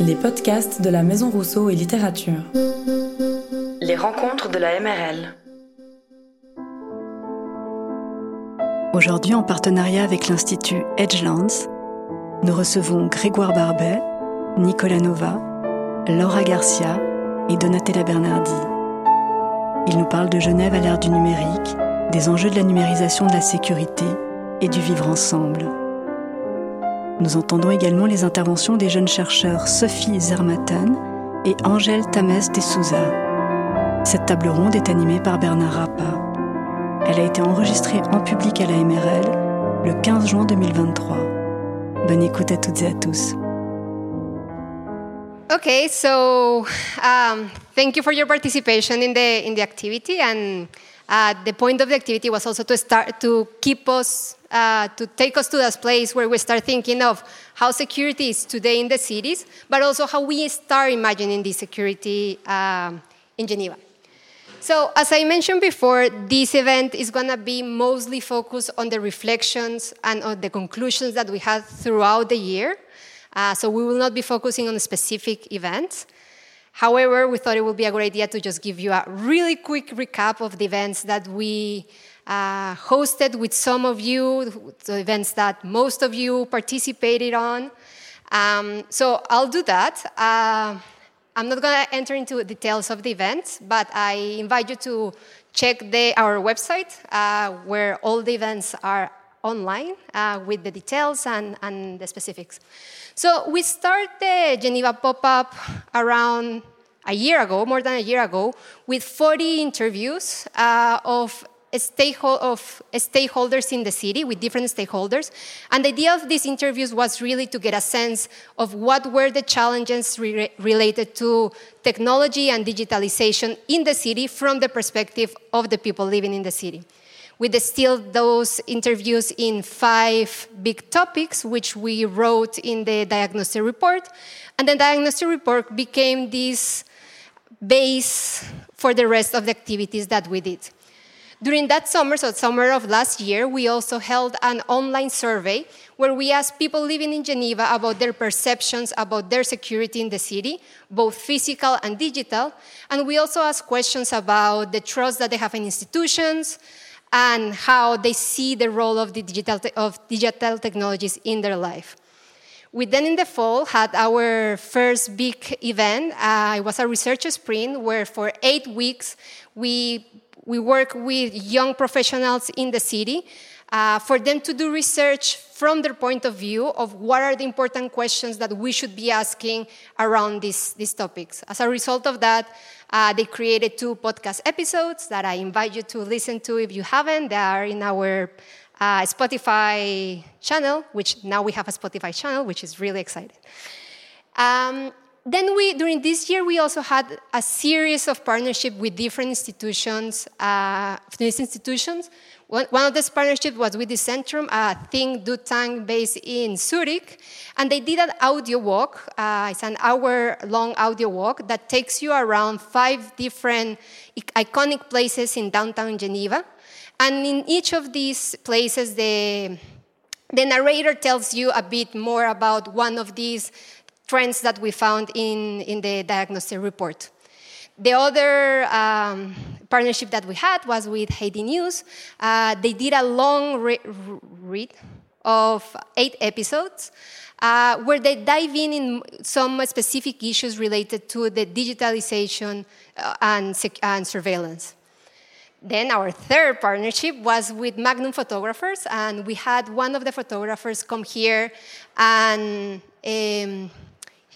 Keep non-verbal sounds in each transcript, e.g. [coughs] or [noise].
Les podcasts de la Maison Rousseau et Littérature. Les rencontres de la MRL. Aujourd'hui, en partenariat avec l'Institut Edgelands, nous recevons Grégoire Barbet, Nicolas Nova, Laura Garcia et Donatella Bernardi. Ils nous parlent de Genève à l'ère du numérique, des enjeux de la numérisation de la sécurité et du vivre ensemble. Nous entendons également les interventions des jeunes chercheurs Sophie Zermatan et Angèle Tamès de Souza. Cette table ronde est animée par Bernard Rappa. Elle a été enregistrée en public à la MRL le 15 juin 2023. Bonne écoute à toutes et à tous. Okay, so um, thank you for your participation in the in the activity, and uh, the point of the activity was also to start to keep us uh, to take us to that place where we start thinking of how security is today in the cities, but also how we start imagining the security um, in Geneva. So, as I mentioned before, this event is going to be mostly focused on the reflections and on the conclusions that we had throughout the year. Uh, so we will not be focusing on specific events. However, we thought it would be a great idea to just give you a really quick recap of the events that we uh, hosted with some of you, the events that most of you participated on. Um, so I'll do that. Uh, I'm not going to enter into details of the events, but I invite you to check the, our website uh, where all the events are online uh, with the details and, and the specifics. So we started the Geneva pop-up around a year ago, more than a year ago, with 40 interviews uh, of, of stakeholders in the city, with different stakeholders. And the idea of these interviews was really to get a sense of what were the challenges re related to technology and digitalization in the city from the perspective of the people living in the city. We distilled those interviews in five big topics, which we wrote in the diagnostic report. And the diagnostic report became this base for the rest of the activities that we did. During that summer, so summer of last year, we also held an online survey where we asked people living in Geneva about their perceptions about their security in the city, both physical and digital. And we also asked questions about the trust that they have in institutions, and how they see the role of, the digital, of digital technologies in their life. We then, in the fall, had our first big event. Uh, it was a research sprint where, for eight weeks, we, we work with young professionals in the city uh, for them to do research from their point of view of what are the important questions that we should be asking around these, these topics. As a result of that, uh, they created two podcast episodes that I invite you to listen to if you haven't. They are in our uh, Spotify channel, which now we have a Spotify channel, which is really exciting. Um, then we, during this year, we also had a series of partnership with different institutions, uh, these institutions. One, one of these partnerships was with the Centrum, a think do tank based in Zurich, and they did an audio walk. Uh, it's an hour-long audio walk that takes you around five different iconic places in downtown Geneva, and in each of these places, the the narrator tells you a bit more about one of these trends that we found in, in the diagnostic report. The other um, partnership that we had was with Haiti News. Uh, they did a long re read of eight episodes uh, where they dive in in some specific issues related to the digitalization uh, and, and surveillance. Then our third partnership was with Magnum Photographers, and we had one of the photographers come here and um,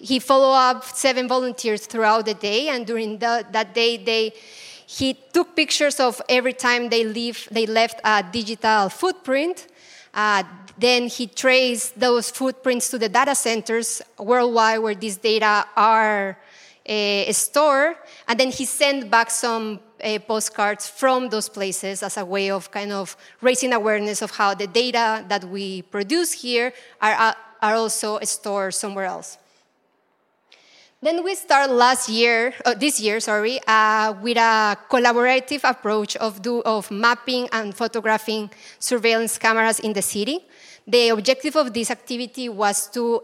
he followed up seven volunteers throughout the day, and during the, that day, they, he took pictures of every time they, leave, they left a digital footprint. Uh, then he traced those footprints to the data centers worldwide where these data are uh, stored, and then he sent back some uh, postcards from those places as a way of kind of raising awareness of how the data that we produce here are, are also stored somewhere else. Then we start last year, uh, this year, sorry, uh, with a collaborative approach of, do, of mapping and photographing surveillance cameras in the city. The objective of this activity was to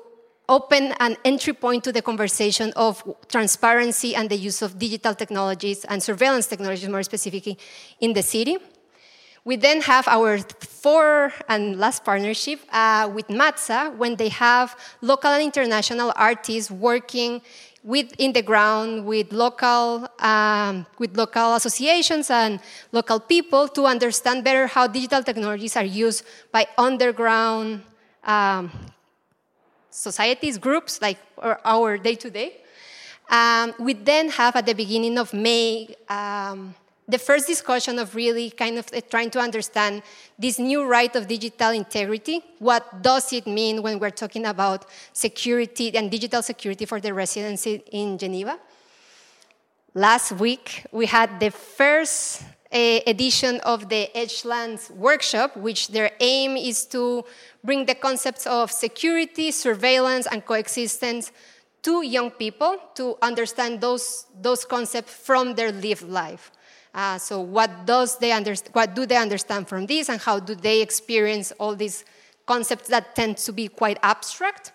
open an entry point to the conversation of transparency and the use of digital technologies and surveillance technologies, more specifically, in the city. We then have our fourth and last partnership uh, with MATSA when they have local and international artists working with in the ground with local um, with local associations and local people to understand better how digital technologies are used by underground um, societies, groups like our day to day. we then have at the beginning of May um, the first discussion of really kind of eh, trying to understand this new right of digital integrity. What does it mean when we're talking about security and digital security for the residents in Geneva? Last week, we had the first eh, edition of the Edgelands workshop, which their aim is to bring the concepts of security, surveillance, and coexistence to young people to understand those, those concepts from their lived life. Uh, so what, does they underst- what do they understand from this and how do they experience all these concepts that tend to be quite abstract?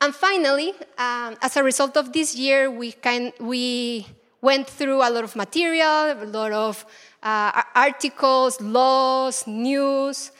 And finally, um, as a result of this year, we, we went through a lot of material, a lot of uh, articles, laws, news,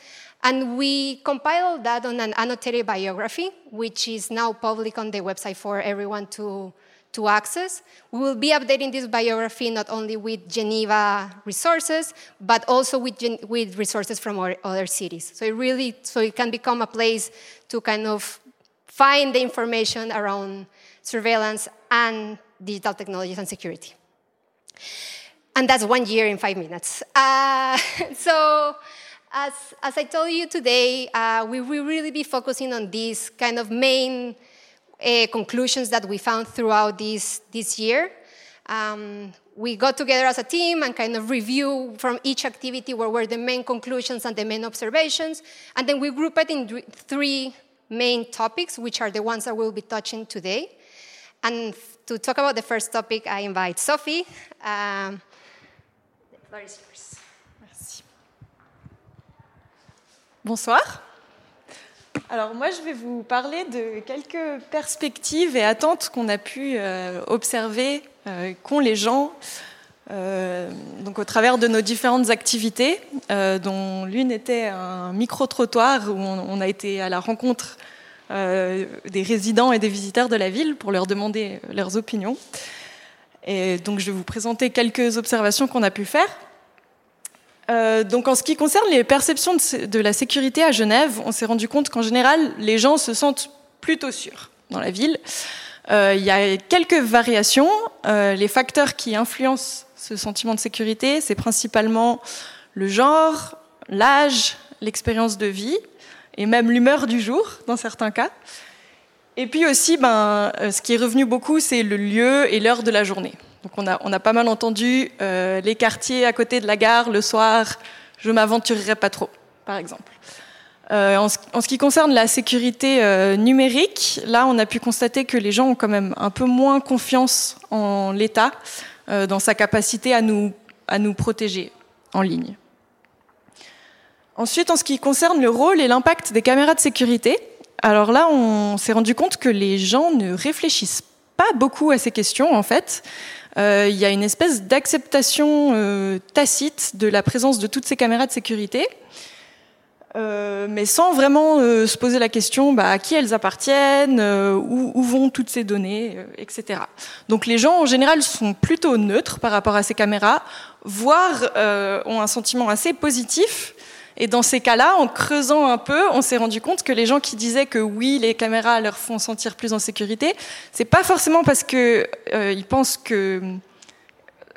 and we compiled that on an annotated biography, which is now public on the website for everyone to, to access. We will be updating this biography not only with Geneva resources, but also with, with resources from other cities. So it really, so it can become a place to kind of find the information around surveillance and digital technologies and security. And that's one year in five minutes. Uh, [laughs] so as, as I told you today, uh, we will really be focusing on these kind of main uh, conclusions that we found throughout this, this year. Um, we got together as a team and kind of review from each activity what were the main conclusions and the main observations. And then we group it in three main topics, which are the ones that we'll be touching today. And to talk about the first topic, I invite Sophie. Um, Merci. Bonsoir. Alors moi, je vais vous parler de quelques perspectives et attentes qu'on a pu euh, observer, euh, qu'ont les gens, euh, donc au travers de nos différentes activités, dont l'une était un micro-trottoir où on, a été à la rencontre des résidents et des visiteurs de la ville pour leur demander leurs opinions. Et donc je vais vous présenter quelques observations qu'on a pu faire. Euh, donc en ce qui concerne les perceptions de, la sécurité à Genève, on s'est rendu compte qu'en général, les gens se sentent plutôt sûrs dans la ville. Euh, il y a quelques variations. Euh, les facteurs qui influencent ce sentiment de sécurité, c'est principalement le genre, l'âge, l'expérience de vie et même l'humeur du jour dans certains cas. Et puis aussi, ben, ce qui est revenu beaucoup, c'est le lieu et l'heure de la journée. Donc on a, pas mal entendu euh, les quartiers à côté de la gare le soir, je m'aventurerai pas trop, par exemple. Euh, en, ce, qui concerne la sécurité euh, numérique, là on a pu constater que les gens ont quand même un peu moins confiance en l'État, dans sa capacité à nous protéger en ligne. Ensuite, en ce qui concerne le rôle et l'impact des caméras de sécurité, alors là on s'est rendu compte que les gens ne réfléchissent pas beaucoup à ces questions en fait. Euh, il y a une espèce d'acceptation euh, tacite de la présence de toutes ces caméras de sécurité, euh, mais sans vraiment se poser la question bah, à qui elles appartiennent, où, où, vont toutes ces données, etc. Donc les gens en général sont plutôt neutres par rapport à ces caméras, voire ont un sentiment assez positif et dans ces cas-là, en creusant un peu, on s'est rendu compte que les gens qui disaient que oui, les caméras leur font sentir plus en sécurité, c'est pas forcément parce que euh, ils pensent que euh,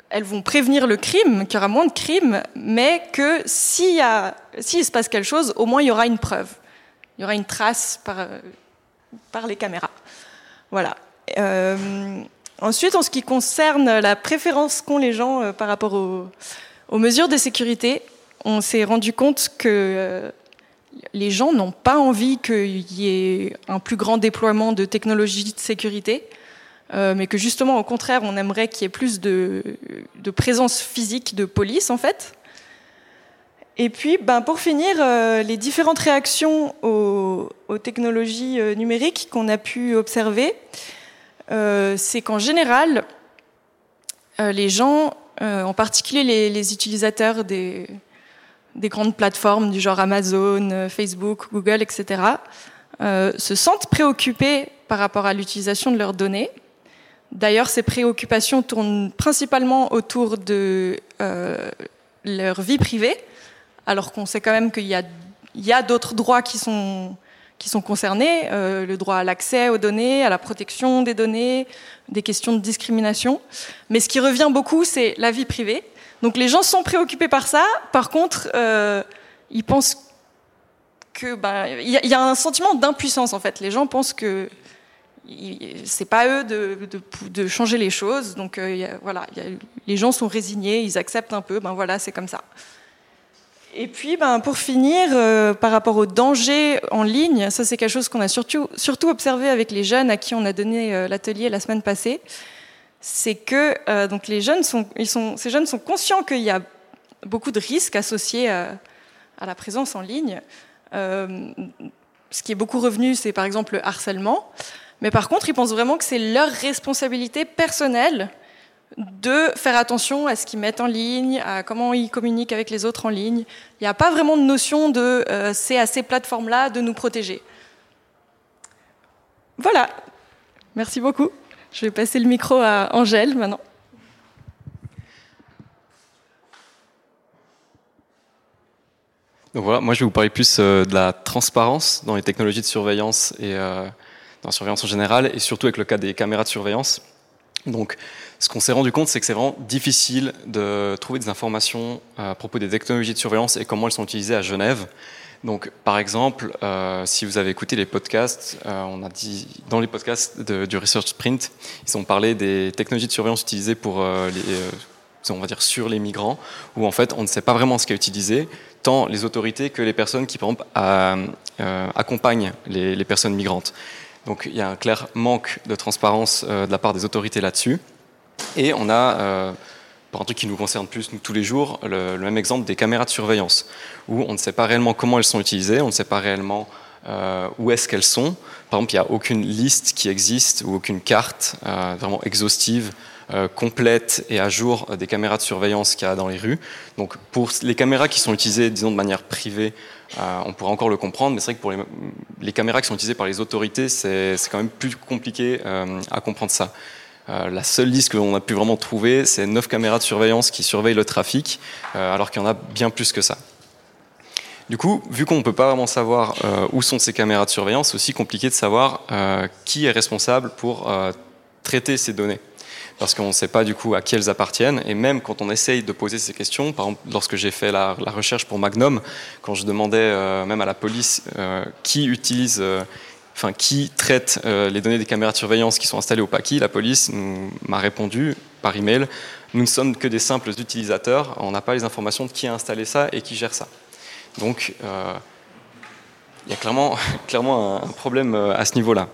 elles vont prévenir le crime, qu'il y aura moins de crimes, mais que s'il se passe quelque chose, au moins il y aura une preuve, il y aura une trace par, euh, les caméras. Voilà. Ensuite, en ce qui concerne la préférence qu'ont les gens par rapport aux mesures de sécurité, on s'est rendu compte que euh, les gens n'ont pas envie qu'il y ait un plus grand déploiement de technologies de sécurité, euh, mais que justement, au contraire, on aimerait qu'il y ait plus de, présence physique de police, en fait. Et puis, ben, pour finir, euh, les différentes réactions aux, technologies numériques qu'on a pu observer, c'est qu'en général, les gens, en particulier les, utilisateurs des, des, grandes plateformes du genre Amazon, Facebook, Google, etc., se sentent préoccupés par rapport à l'utilisation de leurs données. D'ailleurs, ces préoccupations tournent principalement autour de leur vie privée alors qu'on sait quand même qu'il y a, d'autres droits qui sont, qui sont concernés, euh, le droit à l'accès aux données, à la protection des données, des questions de discrimination. Mais ce qui revient beaucoup, c'est la vie privée. Donc les gens sont préoccupés par ça. Par contre, euh, ils pensent que ben, il y, a un sentiment d'impuissance en fait. Les gens pensent que c'est pas eux de, changer les choses. Donc euh, voilà, les gens sont résignés, ils acceptent un peu. Ben voilà, c'est comme ça. Et puis, ben, pour finir, euh, par rapport aux dangers en ligne, ça c'est quelque chose qu'on a surtout, surtout observé avec les jeunes à qui on a donné l'atelier la semaine passée, c'est que euh, donc les jeunes sont, ces jeunes sont conscients qu'il y a beaucoup de risques associés à, à la présence en ligne. ce qui est beaucoup revenu, c'est par exemple le harcèlement. Mais par contre, ils pensent vraiment que c'est leur responsabilité personnelle de faire attention à ce qu'ils mettent en ligne, à comment ils communiquent avec les autres en ligne. Il n'y a pas vraiment de notion de euh, c'est à ces plateformes-là de nous protéger. Voilà. Merci beaucoup. Je vais passer le micro à Angèle maintenant. Donc voilà, moi je vais vous parler plus euh, de la transparence dans les technologies de surveillance et euh, dans la surveillance en général, et surtout avec le cas des caméras de surveillance. Donc, ce qu'on s'est rendu compte, c'est que c'est vraiment difficile de trouver des informations à propos des technologies de surveillance et comment elles sont utilisées à Genève. Donc, par exemple, euh, si vous avez écouté les podcasts, euh, on a dit dans les podcasts du Research Sprint, ils ont parlé des technologies de surveillance utilisées pour euh, les, on va dire sur les migrants, où en fait on ne sait pas vraiment ce qui est utilisé, tant les autorités que les personnes qui, par exemple, accompagnent les, les personnes migrantes. Donc il y a un clair manque de transparence de la part des autorités là-dessus. Et on a, euh, pour un truc qui nous concerne plus nous tous les jours, le, même exemple des caméras de surveillance, où on ne sait pas réellement comment elles sont utilisées, on ne sait pas réellement euh, où est-ce qu'elles sont. Par exemple, il n'y a aucune liste qui existe ou aucune carte vraiment exhaustive complète et à jour des caméras de surveillance qu'il y a dans les rues. Donc pour les caméras qui sont utilisées, disons, de manière privée euh, on pourrait encore le comprendre, mais c'est vrai que pour les, caméras qui sont utilisées par les autorités, c'est quand même plus compliqué euh, à comprendre ça. Euh, la seule liste que l'on a pu vraiment trouver, c'est 9 caméras de surveillance qui surveillent le trafic, alors qu'il y en a bien plus que ça. Du coup, vu qu'on ne peut pas vraiment savoir où sont ces caméras de surveillance, c'est aussi compliqué de savoir qui est responsable pour traiter ces données parce qu'on ne sait pas du coup à qui elles appartiennent. Et même quand on essaye de poser ces questions, par exemple lorsque j'ai fait la, recherche pour Magnum, quand je demandais euh, même à la police euh, qui utilise, euh, qui traite les données des caméras de surveillance qui sont installées au Paki, la police m'a répondu par email nous ne sommes que des simples utilisateurs, on n'a pas les informations de qui a installé ça et qui gère ça. Donc il y a clairement, [laughs] clairement un problème à ce niveau-là.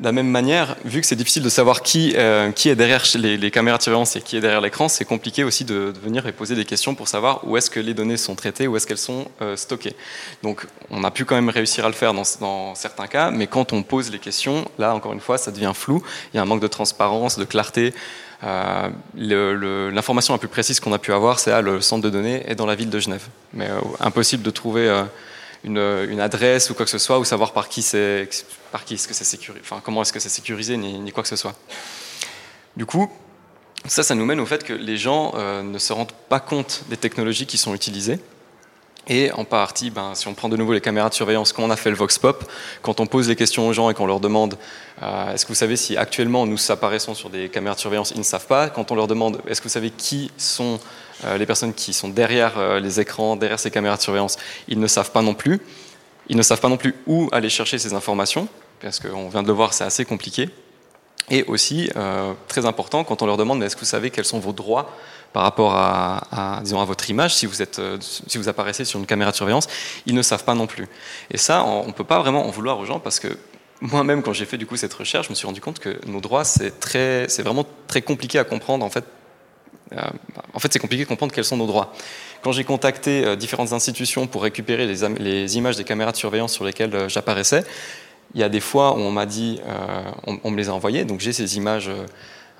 De la même manière, vu que c'est difficile de savoir qui, euh, est derrière les, caméras de surveillance et qui est derrière l'écran, c'est compliqué aussi de, venir et poser des questions pour savoir où est-ce que les données sont traitées, où est-ce qu'elles sont euh, stockées. Donc on a pu quand même réussir à le faire dans, certains cas, mais quand on pose les questions, là encore une fois, ça devient flou, il y a un manque de transparence, de clarté. Euh, l'information la plus précise qu'on a pu avoir, c'est à le centre de données est dans la ville de Genève. Mais impossible de trouver une, adresse ou quoi que ce soit, ou savoir par qui c'est, par qui est-ce que c'est sécurisé, enfin comment est-ce que c'est sécurisé, ni, quoi que ce soit. Du coup, ça, ça nous mène au fait que les gens euh, ne se rendent pas compte des technologies qui sont utilisées. Et en partie, ben, si on prend de nouveau les caméras de surveillance, quand on a fait le Vox Pop, quand on pose les questions aux gens et qu'on leur demande euh, est-ce que vous savez si actuellement nous apparaissons sur des caméras de surveillance, ils ne savent pas. Quand on leur demande est-ce que vous savez qui sont euh, les personnes qui sont derrière euh, les écrans, derrière ces caméras de surveillance, ils ne savent pas non plus. Ils ne savent pas non plus où aller chercher ces informations, parce qu'on vient de le voir, c'est assez compliqué. Et aussi, très important, quand on leur demande, est-ce que vous savez quels sont vos droits par rapport à, disons, à votre image, si vous, êtes, si vous apparaissez sur une caméra de surveillance, ils ne savent pas non plus. Et ça, on ne peut pas vraiment en vouloir aux gens parce que moi-même, quand j'ai fait du coup cette recherche, je me suis rendu compte que nos droits, c'est, très, c'est vraiment très compliqué à comprendre en fait en fait, c'est compliqué de comprendre quels sont nos droits. Quand j'ai contacté différentes institutions pour récupérer les, les, images des caméras de surveillance sur lesquelles j'apparaissais, il y a des fois où on m'a dit, on, on, me les a envoyées, donc j'ai ces images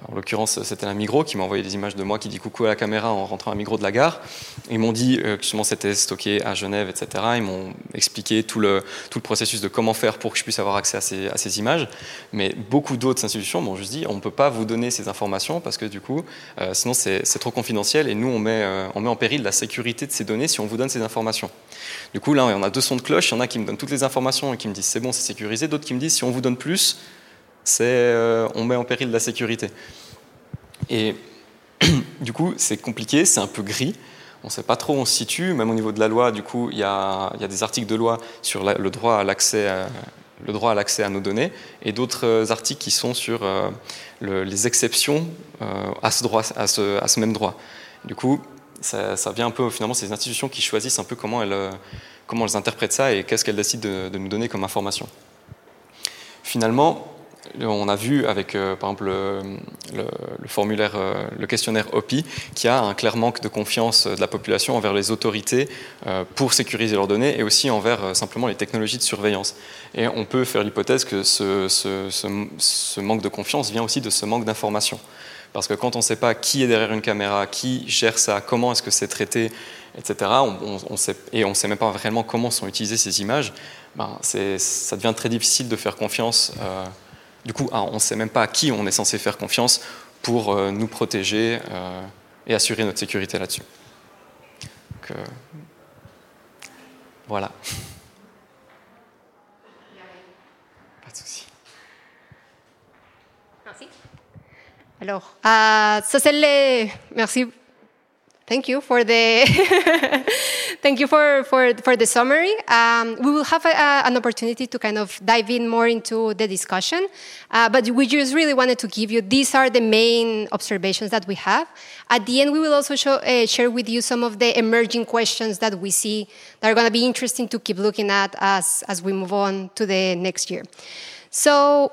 en l'occurrence, c'était un Migros qui m'a envoyé des images de moi qui dit coucou à la caméra en rentrant à Migros de la gare. Ils m'ont dit euh, que justement c'était stocké à Genève, etc. Ils m'ont expliqué tout le, tout le processus de comment faire pour que je puisse avoir accès à ces, à ces images. Mais beaucoup d'autres institutions m'ont juste dit on ne peut pas vous donner ces informations parce que du coup, euh, sinon c'est trop confidentiel et nous on met, euh, on met en péril la sécurité de ces données si on vous donne ces informations. Du coup, là, on a deux sons de cloche. Il y en a qui me donnent toutes les informations et qui me disent c'est bon, c'est sécurisé. D'autres qui me disent si on vous donne plus, c'est euh, on met en péril la sécurité. Et [clears throat] du coup, c'est compliqué, c'est un peu gris. On ne sait pas trop où on se situe, même au niveau de la loi. Du coup, il y a, des articles de loi sur le droit à l'accès à, le droit à l'accès à nos données et d'autres euh, articles qui sont sur euh, les exceptions à, ce droit, à, ce, même droit. Du coup, ça, vient un peu, finalement, ces institutions qui choisissent un peu comment elles, comment elles interprètent ça et qu'est-ce qu'elles décident de, de, nous donner comme information. Finalement, on a vu avec, euh, par exemple, le, formulaire, euh, le questionnaire OPI, qu'il y a un clair manque de confiance de la population envers les autorités euh, pour sécuriser leurs données et aussi envers simplement les technologies de surveillance. Et on peut faire l'hypothèse que ce, manque de confiance vient aussi de ce manque d'information. Parce que quand on ne sait pas qui est derrière une caméra, qui gère ça, comment est-ce que c'est traité, etc., on, sait, et on ne sait même pas réellement comment sont utilisées ces images, ben ça devient très difficile de faire confiance. Du coup, ah, on ne sait même pas à qui on est censé faire confiance pour euh, nous protéger euh, et assurer notre sécurité là-dessus. Euh, voilà. Pas de souci. Merci. Alors, ça c'est les... Merci Thank you for the [laughs] thank you for, for, for the summary. Um, we will have a, a, an opportunity to kind of dive in more into the discussion, uh, but we just really wanted to give you these are the main observations that we have. At the end, we will also show, uh, share with you some of the emerging questions that we see that are going to be interesting to keep looking at as as we move on to the next year. So.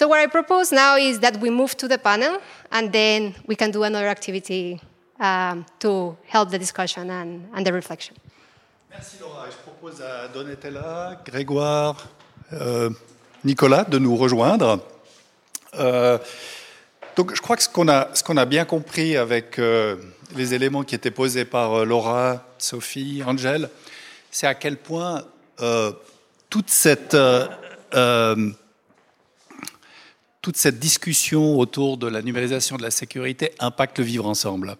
So what I propose now is that we move to the panel and then we can do another activity um, to help the discussion and, and, the reflection. Merci Laura. Je propose à Donatella, Grégoire, euh, Nicolas de nous rejoindre. Euh, donc je crois que ce qu'on a, a bien compris avec euh, les éléments qui étaient posés par euh, Laura, Sophie, Angèle, c'est à quel point euh, toute cette euh, toute cette discussion autour de la numérisation de la sécurité impacte le vivre ensemble.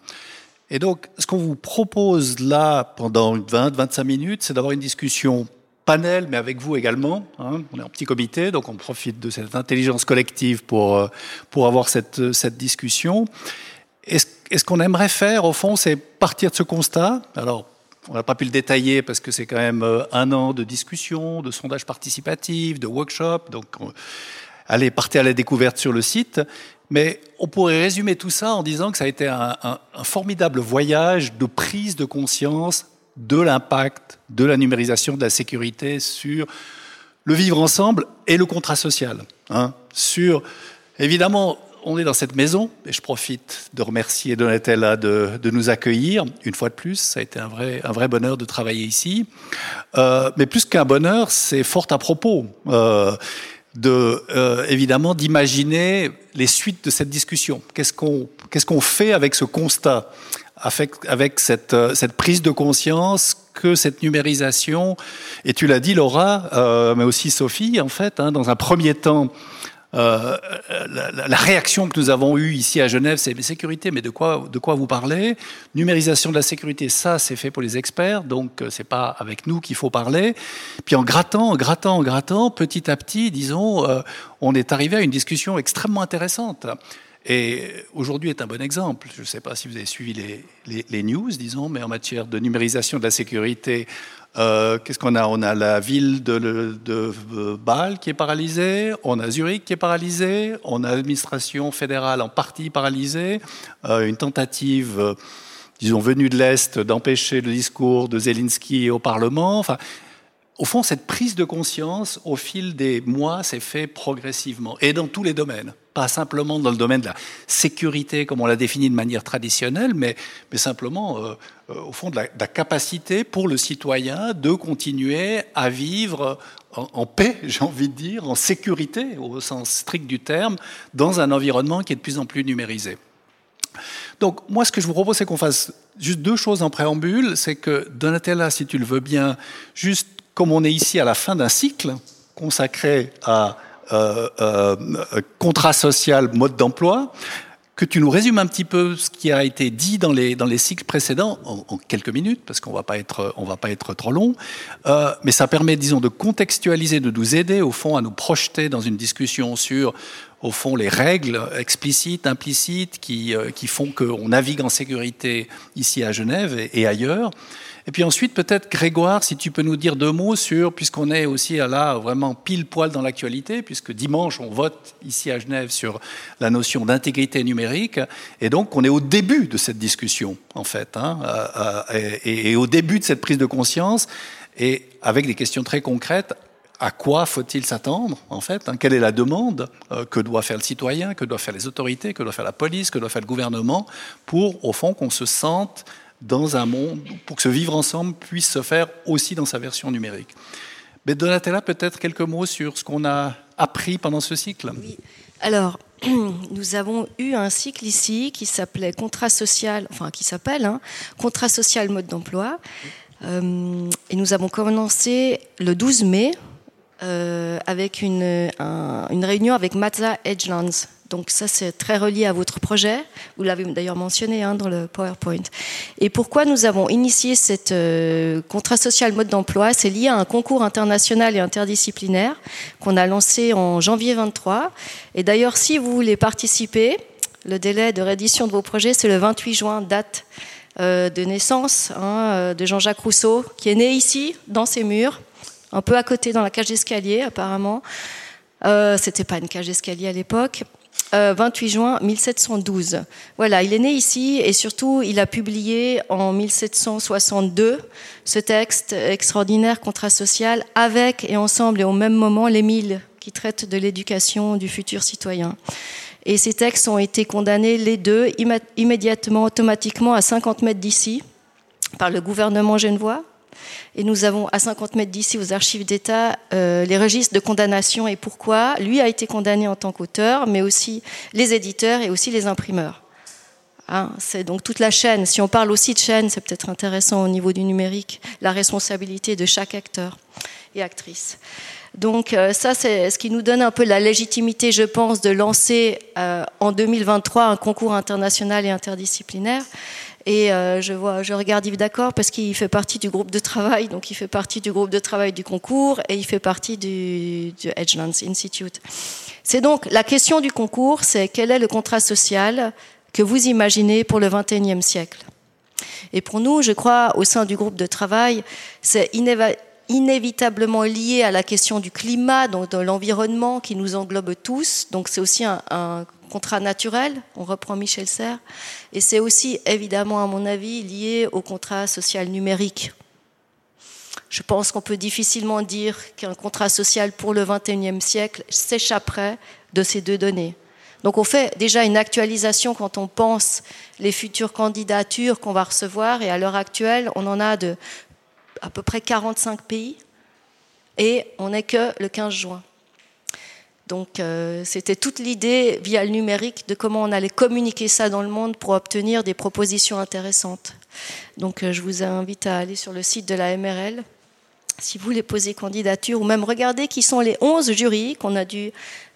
Et donc, ce qu'on vous propose là pendant 20-25 minutes, c'est d'avoir une discussion panel, mais avec vous également. Hein. On est en petit comité, donc on profite de cette intelligence collective pour, euh, pour avoir cette, cette discussion. Et ce, qu'on aimerait faire, au fond, c'est partir de ce constat. Alors, on n'a pas pu le détailler parce que c'est quand même euh, un an de discussion, de sondage participatif, de workshop. Donc, allez, partez à la découverte sur le site. Mais on pourrait résumer tout ça en disant que ça a été un, formidable voyage de prise de conscience de l'impact de la numérisation de la sécurité sur le vivre ensemble et le contrat social. Hein. sur, évidemment, on est dans cette maison, et je profite de remercier Donatella de, de, nous accueillir une fois de plus. Ça a été un vrai, un vrai bonheur de travailler ici. Euh, mais plus qu'un bonheur, c'est fort à propos. Euh, de euh, évidemment d'imaginer les suites de cette discussion. Qu'est-ce qu'on qu'est-ce fait avec ce constat, avec, avec cette, euh, cette prise de conscience que cette numérisation, et tu l'as dit Laura, euh, mais aussi Sophie, en fait, hein, dans un premier temps, euh, la, réaction que nous avons eue ici à Genève, c'est mais sécurité, mais de quoi, de quoi vous parlez? Numérisation de la sécurité, ça c'est fait pour les experts, donc euh, c'est pas avec nous qu'il faut parler. Puis en grattant, en grattant, en grattant, petit à petit, disons, euh, on est arrivé à une discussion extrêmement intéressante. Et aujourd'hui est un bon exemple. Je ne sais pas si vous avez suivi les, les, les, news, disons, mais en matière de numérisation de la sécurité, euh, qu'est-ce qu'on a? On a la ville de, de, Bâle qui est paralysée, on a Zurich qui est paralysée, on a l'administration fédérale en partie paralysée, euh, une tentative, euh, disons, venue de l'Est d'empêcher le discours de Zelensky au Parlement. Enfin, au fond, cette prise de conscience, au fil des mois, s'est fait progressivement, et dans tous les domaines. Pas simplement dans le domaine de la sécurité comme on l'a défini de manière traditionnelle, mais, simplement euh, euh, au fond de la, capacité pour le citoyen de continuer à vivre en, paix, [laughs] j'ai envie de dire, en sécurité au sens strict du terme, dans un environnement qui est de plus en plus numérisé. Donc moi, ce que je vous propose, c'est qu'on fasse juste deux choses en préambule. C'est que Donatella, si tu le veux bien, juste comme on est ici à la fin d'un cycle consacré à euh, euh, contrat social, mode d'emploi, que tu nous résumes un petit peu ce qui a été dit dans les, dans les cycles précédents en, quelques minutes, parce qu'on on va pas être trop long, euh, mais ça permet, disons, de contextualiser, de nous aider au fond à nous projeter dans une discussion sur, au fond, les règles explicites, implicites qui, euh, qui font qu'on navigue en sécurité ici à Genève et ailleurs. Et puis ensuite, peut-être, Grégoire, si tu peux nous dire deux mots sur, puisqu'on est aussi là vraiment pile poil dans l'actualité, puisque dimanche, on vote ici à Genève sur la notion d'intégrité numérique, et donc on est au début de cette discussion, en fait, hein, euh, euh, et, au début de cette prise de conscience, et avec des questions très concrètes. À quoi faut-il s'attendre, en fait hein, Quelle est la demande euh, que doit faire le citoyen, que doivent faire les autorités, que doit faire la police, que doit faire le gouvernement, pour, au fond, qu'on se sente dans un monde pour que ce vivre ensemble puisse se faire aussi dans sa version numérique. Mais Donatella, peut-être quelques mots sur ce qu'on a appris pendant ce cycle? Oui. Alors, [clears throat] nous avons eu un cycle ici qui s'appelait contrat social, enfin qui s'appelle hein, contrat social mode d'emploi, euh, et nous avons commencé le 12 mai euh, avec une, réunion avec Mazda Edgelands, donc ça, c'est très relié à votre projet. Vous l'avez d'ailleurs mentionné hein, dans le PowerPoint. Et pourquoi nous avons initié cette euh, contrat social mode d'emploi? C'est lié à un concours international et interdisciplinaire qu'on a lancé en janvier 23. Et d'ailleurs, si vous voulez participer, le délai de réédition de vos projets, c'est le 28 juin, date euh, de naissance hein, de Jean-Jacques Rousseau, qui est né ici, dans ces murs, un peu à côté dans la cage d'escalier apparemment. Euh, C'était pas une cage d'escalier à l'époque. 28 euh, juin 1712. Voilà, il est né ici et surtout il a publié en 1762 ce texte extraordinaire contrat social avec et ensemble et au même moment l'Émile qui traite de l'éducation du futur citoyen. Et ces textes ont été condamnés les deux immédiatement, automatiquement à 50 mètres d'ici par le gouvernement genevois et nous avons à 50 mètres d'ici, aux archives d'État, euh, les registres de condamnation et pourquoi. Lui a été condamné en tant qu'auteur, mais aussi les éditeurs et aussi les imprimeurs. Hein, c'est donc toute la chaîne. Si on parle aussi de chaîne, c'est peut-être intéressant au niveau du numérique, la responsabilité de chaque acteur et actrice. Donc euh, ça, c'est ce qui nous donne un peu la légitimité, je pense, de lancer euh, en 2023 un concours international et interdisciplinaire. Et euh, je, regarde Yves D'accord parce qu'il fait partie du groupe de travail, donc il fait partie du groupe de travail du concours et il fait partie du, du Edgelands Institute. C'est donc la question du concours, c'est quel est le contrat social que vous imaginez pour le XXIe siècle? Et pour nous, je crois, au sein du groupe de travail, c'est inévitablement lié à la question du climat, donc de l'environnement qui nous englobe tous. Donc c'est aussi un contrat naturel, on reprend Michel Serres, et c'est aussi évidemment, à mon avis, lié au contrat social numérique. Je pense qu'on peut difficilement dire qu'un contrat social pour le XXIe siècle s'échapperait de ces deux données. Donc on fait déjà une actualisation quand on pense les futures candidatures qu'on va recevoir, et à l'heure actuelle, on en a de à peu près 45 pays, et on n'est que le 15 juin. Donc euh, c'était toute l'idée via le numérique de comment on allait communiquer ça dans le monde pour obtenir des propositions intéressantes. Donc euh, je vous invite à aller sur le site de la MRL si vous voulez poser candidature ou même regarder qui sont les 11 jurys qu'on a dû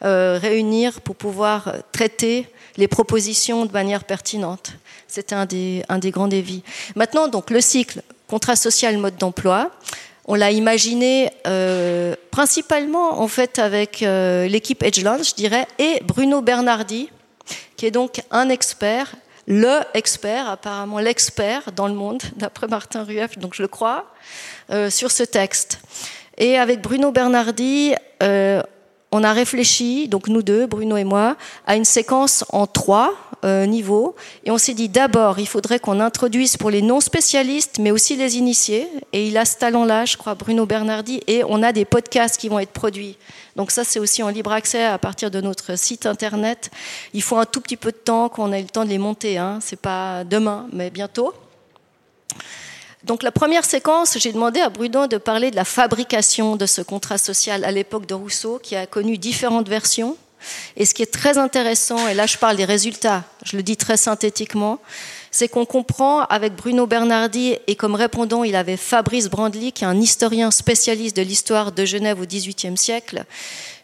euh, réunir pour pouvoir traiter les propositions de manière pertinente. C'était un des, grands défis. Maintenant, donc, le cycle contrat social mode d'emploi. On l'a imaginé euh, principalement en fait avec euh, l'équipe Edgeland, je dirais, et Bruno Bernardi, qui est donc un expert, le expert, apparemment l'expert dans le monde, [laughs] d'après Martin Rueff, donc je le crois, euh, sur ce texte. Et avec Bruno Bernardi, on a réfléchi, donc nous deux, Bruno et moi, à une séquence en trois euh. Et on s'est dit d'abord, il faudrait qu'on introduise pour les non spécialistes, mais aussi les initiés. Et il a ce talent-là, je crois, Bruno Bernardi. Et on a des podcasts qui vont être produits. Donc ça, c'est aussi en libre accès à partir de notre site internet. Il faut un tout petit peu de temps qu'on ait le temps de les monter. Hein. C'est pas demain, mais bientôt. Donc la première séquence, j'ai demandé à Bruno de parler de la fabrication de ce contrat social à l'époque de Rousseau, qui a connu différentes versions. Et ce qui est très intéressant, et là je parle des résultats, je le dis très synthétiquement, c'est qu'on comprend avec Bruno Bernardi et comme répondant il avait Fabrice Brandly, qui est un historien spécialiste de l'histoire de Genève au XVIIIe siècle,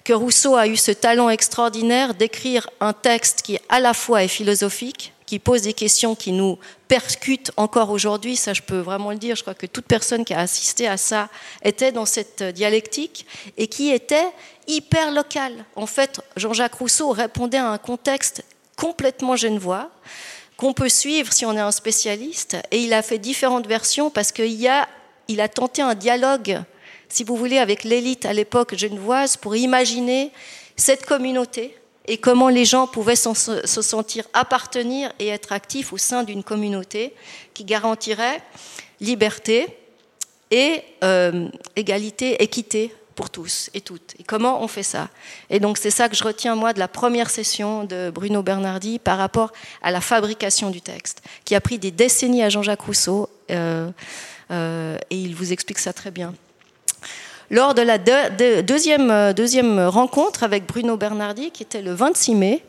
que Rousseau a eu ce talent extraordinaire d'écrire un texte qui à la fois est philosophique, qui pose des questions qui nous percutent encore aujourd'hui, ça je peux vraiment le dire, je crois que toute personne qui a assisté à ça était dans cette dialectique, et qui était hyper locale. En fait, Jean-Jacques Rousseau répondait à un contexte complètement genevois, qu'on peut suivre si on est un spécialiste, et il a fait différentes versions parce qu'il a, a tenté un dialogue, si vous voulez, avec l'élite à l'époque genevoise pour imaginer cette communauté et comment les gens pouvaient se sentir appartenir et être actifs au sein d'une communauté qui garantirait liberté et euh, égalité, équité pour tous et toutes. Et comment on fait ça? Et donc c'est ça que je retiens moi de la première session de Bruno Bernardi par rapport à la fabrication du texte, qui a pris des décennies à Jean-Jacques Rousseau, euh, euh, et il vous explique ça très bien. Lors de la deuxième, euh, deuxième rencontre avec Bruno Bernardi, qui était le 26 mai,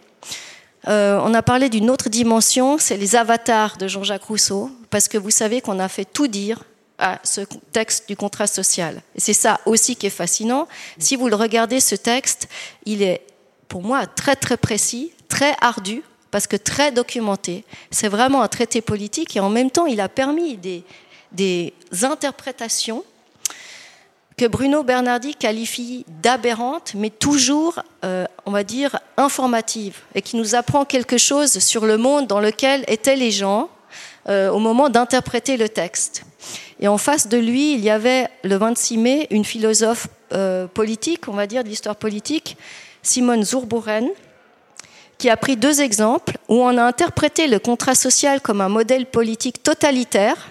euh, on a parlé d'une autre dimension, c'est les avatars de Jean-Jacques Rousseau, parce que vous savez qu'on a fait tout dire à ce texte du contrat social. Et c'est ça aussi qui est fascinant. Si vous le regardez, ce texte, il est pour moi très très précis, très ardu, parce que très documenté. C'est vraiment un traité politique et en même temps, il a permis des, des interprétations que Bruno Bernardi qualifie d'aberrante, mais toujours, euh, on va dire, informative, et qui nous apprend quelque chose sur le monde dans lequel étaient les gens euh, au moment d'interpréter le texte. Et en face de lui, il y avait le 26 mai une philosophe euh, politique, on va dire, de l'histoire politique, Simone Zurbuchen, qui a pris deux exemples où on a interprété le contrat social comme un modèle politique totalitaire,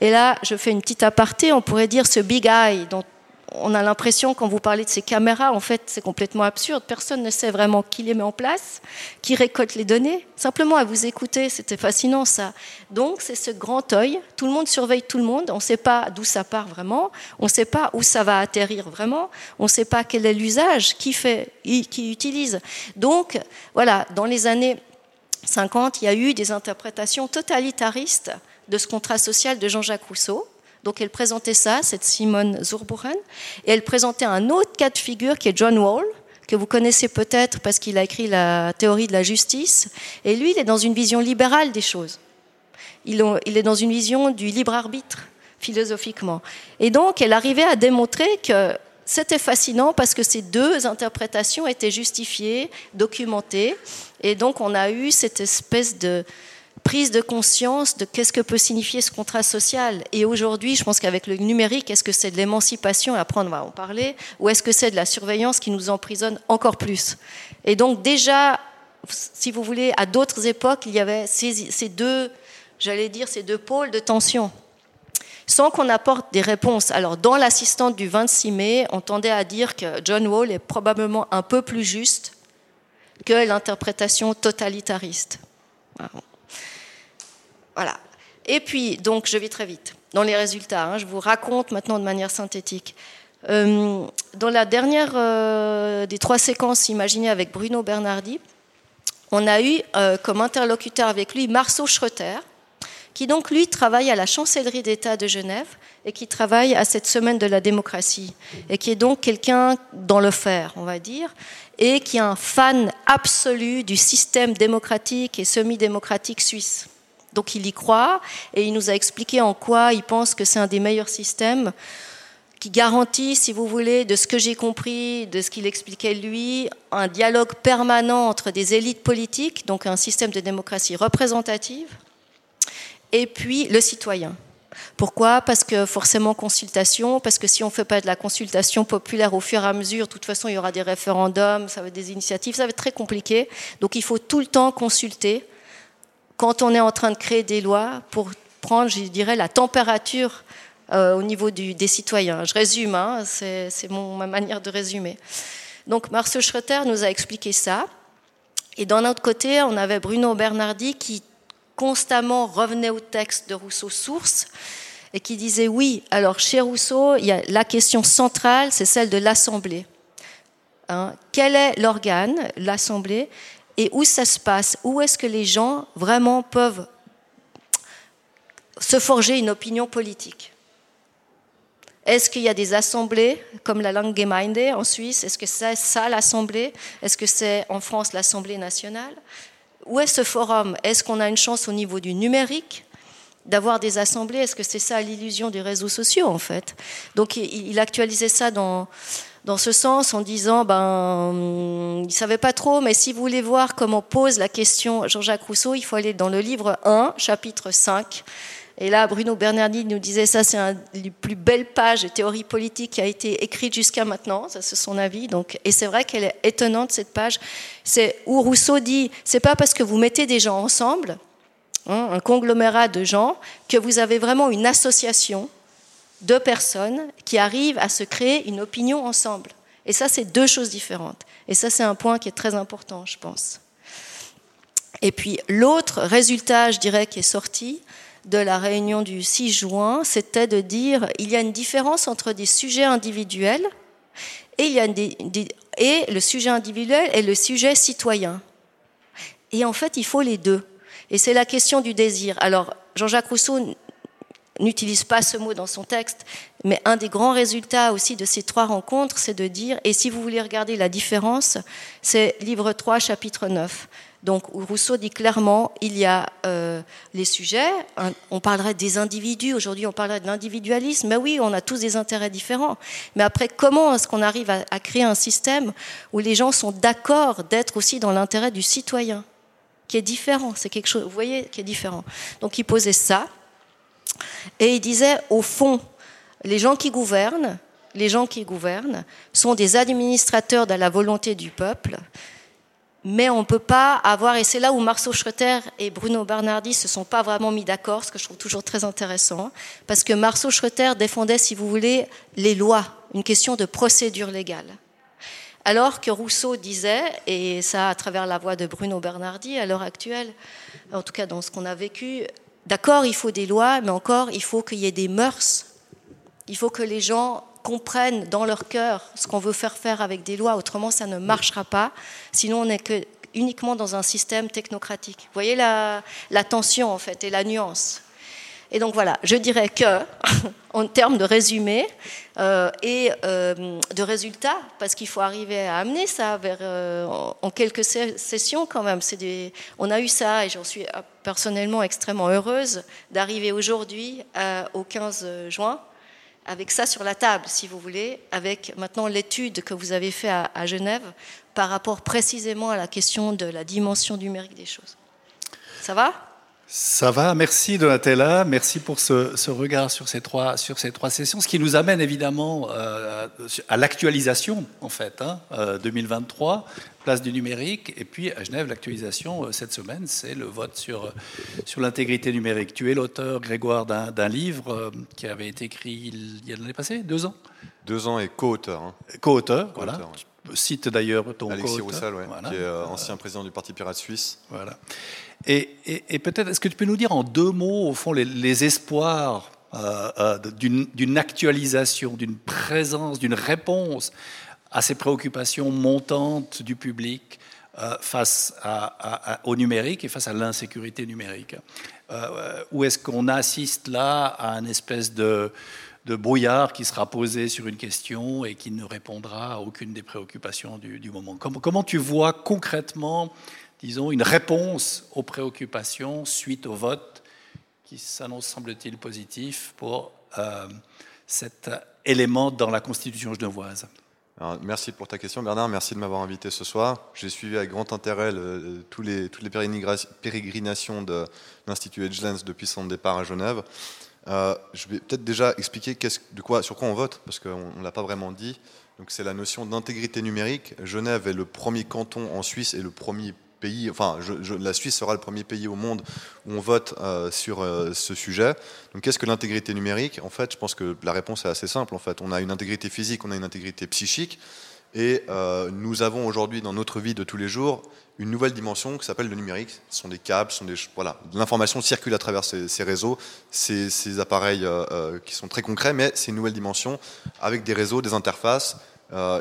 et là, je fais une petite aparté, on pourrait dire ce big eye dont on a l'impression quand vous parlez de ces caméras, en fait, c'est complètement absurde. Personne ne sait vraiment qui les met en place, qui récolte les données. Simplement à vous écouter, c'était fascinant ça. Donc, c'est ce grand œil. Tout le monde surveille tout le monde. On ne sait pas d'où ça part vraiment. On ne sait pas où ça va atterrir vraiment. On ne sait pas quel est l'usage, qui fait, qui utilise. Donc, voilà, dans les années 50, il y a eu des interprétations totalitaristes de ce contrat social de Jean-Jacques Rousseau. Donc elle présentait ça, cette Simone Zurbuchen, et elle présentait un autre cas de figure qui est John Wall, que vous connaissez peut-être parce qu'il a écrit la théorie de la justice. Et lui, il est dans une vision libérale des choses. Il est dans une vision du libre arbitre, philosophiquement. Et donc, elle arrivait à démontrer que c'était fascinant parce que ces deux interprétations étaient justifiées, documentées. Et donc, on a eu cette espèce de, prise de conscience de qu'est-ce que peut signifier ce contrat social. Et aujourd'hui, je pense qu'avec le numérique, est-ce que c'est de l'émancipation, et après on va en parler, ou est-ce que c'est de la surveillance qui nous emprisonne encore plus? Et donc déjà, si vous voulez, à d'autres époques, il y avait ces, deux, j'allais dire, ces deux pôles de tension sans qu'on apporte des réponses. Alors, dans l'assistante du 26 mai, on tendait à dire que John Wall est probablement un peu plus juste que l'interprétation totalitariste. Voilà. Et puis, donc, je vais très vite dans les résultats. Hein. je vous raconte maintenant de manière synthétique. Euh, dans la dernière euh, des trois séquences imaginées avec Bruno Bernardi, on a eu euh, comme interlocuteur avec lui Marceau Schroeter, qui donc lui travaille à la chancellerie d'État de Genève et qui travaille à cette semaine de la démocratie et qui est donc quelqu'un dans le fer, on va dire, et qui est un fan absolu du système démocratique et semi-démocratique suisse. Donc il y croit et il nous a expliqué en quoi il pense que c'est un des meilleurs systèmes qui garantit, si vous voulez, de ce que j'ai compris, de ce qu'il expliquait lui, un dialogue permanent entre des élites politiques, donc un système de démocratie représentative, et puis le citoyen. Pourquoi? Parce que forcément consultation, parce que si on ne fait pas de la consultation populaire au fur et à mesure, de toute façon il y aura des référendums, ça va être des initiatives, ça va être très compliqué. Donc il faut tout le temps consulter quand on est en train de créer des lois pour prendre, je dirais, la température euh, au niveau des citoyens. Je résume, hein, c'est ma manière de résumer. Donc Marcel Schroeter nous a expliqué ça. Et d'un autre côté, on avait Bruno Bernardi qui constamment revenait au texte de Rousseau source et qui disait oui, alors chez Rousseau, la question centrale, c'est celle de l'Assemblée. Hein, quel est l'organe, l'Assemblée, et où ça se passe? Où est-ce que les gens vraiment peuvent se forger une opinion politique? Est-ce qu'il y a des assemblées comme la Langgemeinde en Suisse? Est-ce que c'est ça l'assemblée? Est-ce que c'est en France l'Assemblée nationale? Où est ce forum? Est-ce qu'on a une chance au niveau du numérique d'avoir des assemblées? Est-ce que c'est ça l'illusion des réseaux sociaux en fait? Donc il actualisait ça dans, dans ce sens en disant ben il ne savait pas trop mais si vous voulez voir comment pose la question Jean-Jacques Rousseau il faut aller dans le livre 1 chapitre 5 et là, Bruno Bernardi nous disait ça, c'est une des plus belles pages de théorie politique qui a été écrite jusqu'à maintenant. Ça, c'est son avis. Donc, et c'est vrai qu'elle est étonnante cette page. C'est où Rousseau dit, c'est pas parce que vous mettez des gens ensemble, hein, un conglomérat de gens, que vous avez vraiment une association de personnes qui arrivent à se créer une opinion ensemble. Et ça, c'est deux choses différentes. Et ça, c'est un point qui est très important, je pense. Et puis l'autre résultat, je dirais, qui est sorti, de la réunion du 6 juin, c'était de dire il y a une différence entre des sujets individuels et, et le sujet individuel et le sujet citoyen. Et en fait, il faut les deux. Et c'est la question du désir. Alors, Jean-Jacques Rousseau n'utilise pas ce mot dans son texte, mais un des grands résultats aussi de ces trois rencontres, c'est de dire, et si vous voulez regarder la différence, c'est livre 3, chapitre 9. Donc Rousseau dit clairement, il y a euh, les sujets, on parlerait des individus, aujourd'hui on parlerait de l'individualisme, mais oui, on a tous des intérêts différents. Mais après, comment est-ce qu'on arrive à, créer un système où les gens sont d'accord d'être aussi dans l'intérêt du citoyen, qui est différent, c'est quelque chose, vous voyez, qui est différent. Donc il posait ça, et il disait, au fond, les gens qui gouvernent, les gens qui gouvernent sont des administrateurs de la volonté du peuple, mais on ne peut pas avoir, et c'est là où Marceau Schroeter et Bruno Bernardi se sont pas vraiment mis d'accord, ce que je trouve toujours très intéressant, parce que Marceau Schroeter défendait, si vous voulez, les lois, une question de procédure légale. Alors que Rousseau disait, et ça à travers la voix de Bruno Bernardi à l'heure actuelle, en tout cas dans ce qu'on a vécu, d'accord, il faut des lois, mais encore, il faut qu'il y ait des mœurs. Il faut que les gens comprennent dans leur cœur ce qu'on veut faire faire avec des lois, autrement ça ne marchera pas. Sinon, on n'est que uniquement dans un système technocratique. Vous voyez la, tension en fait et la nuance. Et donc voilà, je dirais que, [laughs] en termes de résumé euh, et euh, de résultats, parce qu'il faut arriver à amener ça euh, en, quelques sessions quand même. Des, on a eu ça et j'en suis personnellement extrêmement heureuse d'arriver aujourd'hui au 15 juin avec ça sur la table, si vous voulez, avec maintenant l'étude que vous avez faite à, Genève par rapport précisément à la question de la dimension numérique des choses. Ça va? Ça va, merci Donatella, merci pour ce, regard sur ces, trois, sur ces trois sessions, ce qui nous amène évidemment euh, à l'actualisation en fait, 2023, hein, euh, place du numérique, et puis à Genève, l'actualisation euh, cette semaine, c'est le vote sur, sur l'intégrité numérique. Tu es l'auteur, Grégoire, d'un livre qui avait été écrit il y a l'année passée, deux ans? Deux ans et co-auteur. Hein. Co-auteur, voilà. Cite d'ailleurs ton Alexis Roussel, qui est ancien président du Parti Pirate Suisse. Voilà. Et, peut-être, est-ce que tu peux nous dire en deux mots, au fond, les, espoirs euh, euh, d'une actualisation, d'une présence, d'une réponse à ces préoccupations montantes du public euh, face au numérique et face à l'insécurité numérique? Où est-ce qu'on assiste là à une espèce de, brouillard qui sera posé sur une question et qui ne répondra à aucune des préoccupations du, moment comment, tu vois concrètement disons, une réponse aux préoccupations suite au vote qui s'annonce, semble-t-il, positif pour euh, cet élément dans la Constitution genevoise? merci pour ta question, Bernard. Merci de m'avoir invité ce soir. J'ai suivi avec grand intérêt tous les, toutes les pérégrinations de l'Institut Edgelands depuis son départ à Genève. Je vais peut-être déjà expliquer de quoi, sur quoi on vote, parce qu'on ne l'a pas vraiment dit. C'est la notion d'intégrité numérique. Genève est le premier canton en Suisse et le premier pays, enfin la Suisse sera le premier pays au monde où on vote sur ce sujet. Donc qu'est-ce que l'intégrité numérique? En fait, je pense que la réponse est assez simple. En fait, on a une intégrité physique, on a une intégrité psychique. Et euh, nous avons aujourd'hui dans notre vie de tous les jours une nouvelle dimension qui s'appelle le numérique. Ce sont des câbles, ce sont des voilà, l'information circule à travers ces, réseaux, ces, appareils euh, euh, qui sont très concrets, mais c'est une nouvelle dimension avec des réseaux, des interfaces,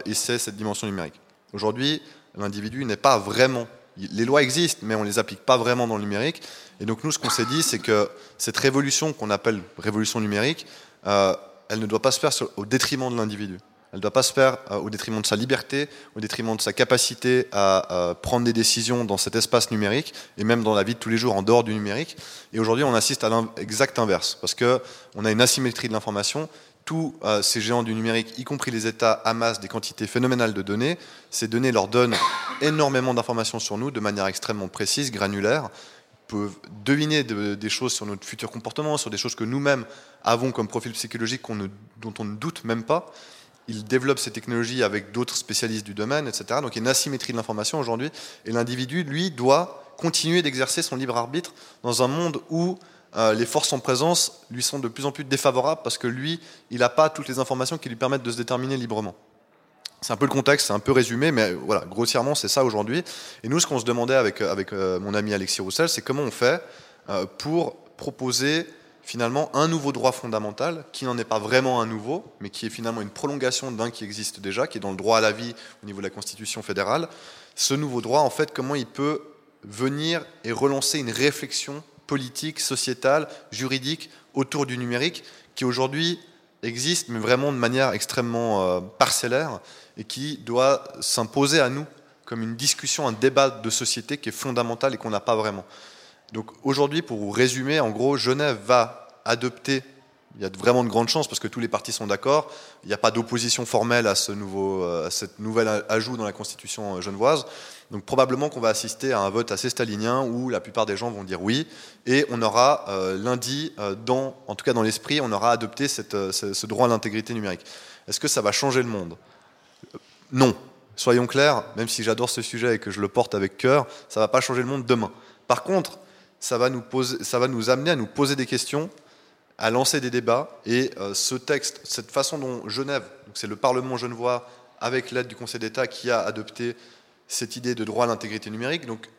et c'est cette dimension numérique. Aujourd'hui, l'individu n'est pas vraiment les lois existent, mais on ne les applique pas vraiment dans le numérique. Et donc nous, ce qu'on s'est dit, c'est que cette révolution qu'on appelle révolution numérique, elle ne doit pas se faire au détriment de l'individu. Elle ne doit pas se faire euh, au détriment de sa liberté, au détriment de sa capacité à euh, prendre des décisions dans cet espace numérique et même dans la vie de tous les jours en dehors du numérique. Et aujourd'hui, on assiste à l'exact inverse parce qu'on a une asymétrie de l'information. Tous euh, ces géants du numérique, y compris les États, amassent des quantités phénoménales de données. Ces données leur donnent énormément d'informations sur nous de manière extrêmement précise, granulaire peuvent deviner des choses sur notre futur comportement, sur des choses que nous-mêmes avons comme profil psychologique dont on ne doute même pas il développe ces technologies avec d'autres spécialistes du domaine, etc. Donc il y a une asymétrie de l'information aujourd'hui, et l'individu, lui, doit continuer d'exercer son libre arbitre dans un monde où euh, les forces en présence lui sont de plus en plus défavorables parce que lui, il n'a pas toutes les informations qui lui permettent de se déterminer librement. C'est un peu le contexte, c'est un peu résumé, mais voilà, grossièrement, c'est ça aujourd'hui. Et nous, ce qu'on se demandait avec, avec euh, mon ami Alexis Roussel, c'est comment on fait euh, pour proposer finalement un nouveau droit fondamental qui n'en est pas vraiment un nouveau, mais qui est finalement une prolongation d'un qui existe déjà, qui est dans le droit à la vie au niveau de la Constitution fédérale. Ce nouveau droit, en fait, comment il peut venir et relancer une réflexion politique, sociétale, juridique autour du numérique qui aujourd'hui existe, mais vraiment de manière extrêmement euh, parcellaire et qui doit s'imposer à nous comme une discussion, un débat de société qui est fondamental et qu'on n'a pas vraiment. Donc aujourd'hui, pour vous résumer, en gros, Genève va adopter, il y a vraiment de grandes chances parce que tous les partis sont d'accord, il n'y a pas d'opposition formelle à ce nouveau, à cette nouvel ajout dans la constitution genevoise. Donc probablement qu'on va assister à un vote assez stalinien où la plupart des gens vont dire oui, et on aura euh, lundi, euh, dans, en tout cas dans l'esprit, on aura adopté euh, ce droit à l'intégrité numérique. Est-ce que ça va changer le monde? Non. Soyons clairs, même si j'adore ce sujet et que je le porte avec cœur, ça ne va pas changer le monde demain. Par contre, ça va, nous amener à nous poser des questions, à lancer des débats. Et euh, ce texte, cette façon dont Genève, c'est le Parlement genevois, avec l'aide du Conseil d'État, qui a adopté cette idée de droit à l'intégrité numérique. Donc,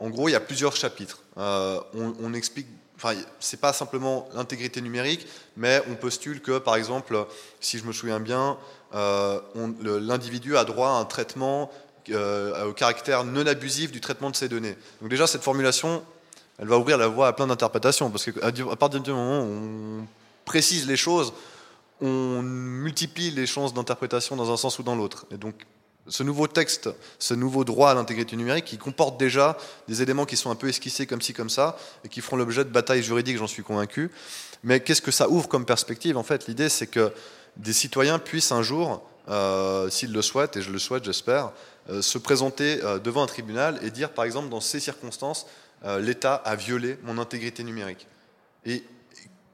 en gros, il y a plusieurs chapitres. Euh, on, explique, enfin, c'est pas simplement l'intégrité numérique, mais on postule que, par exemple, si je me souviens bien, euh, l'individu a droit à un traitement au caractère non abusif du traitement de ses données. Donc déjà, cette formulation, elle va ouvrir la voie à plein d'interprétations. Parce qu'à partir du moment où on précise les choses, on multiplie les chances d'interprétation dans un sens ou dans l'autre. Et donc, ce nouveau texte, ce nouveau droit à l'intégrité numérique, qui comporte déjà des éléments qui sont un peu esquissés comme ci, comme ça, et qui feront l'objet de batailles juridiques, j'en suis convaincu. Mais qu'est-ce que ça ouvre comme perspective? En fait, l'idée, c'est que des citoyens puissent un jour, euh, s'ils le souhaitent, et je le souhaite, j'espère, euh, se présenter euh, devant un tribunal et dire, par exemple, dans ces circonstances, euh, l'État a violé mon intégrité numérique. Et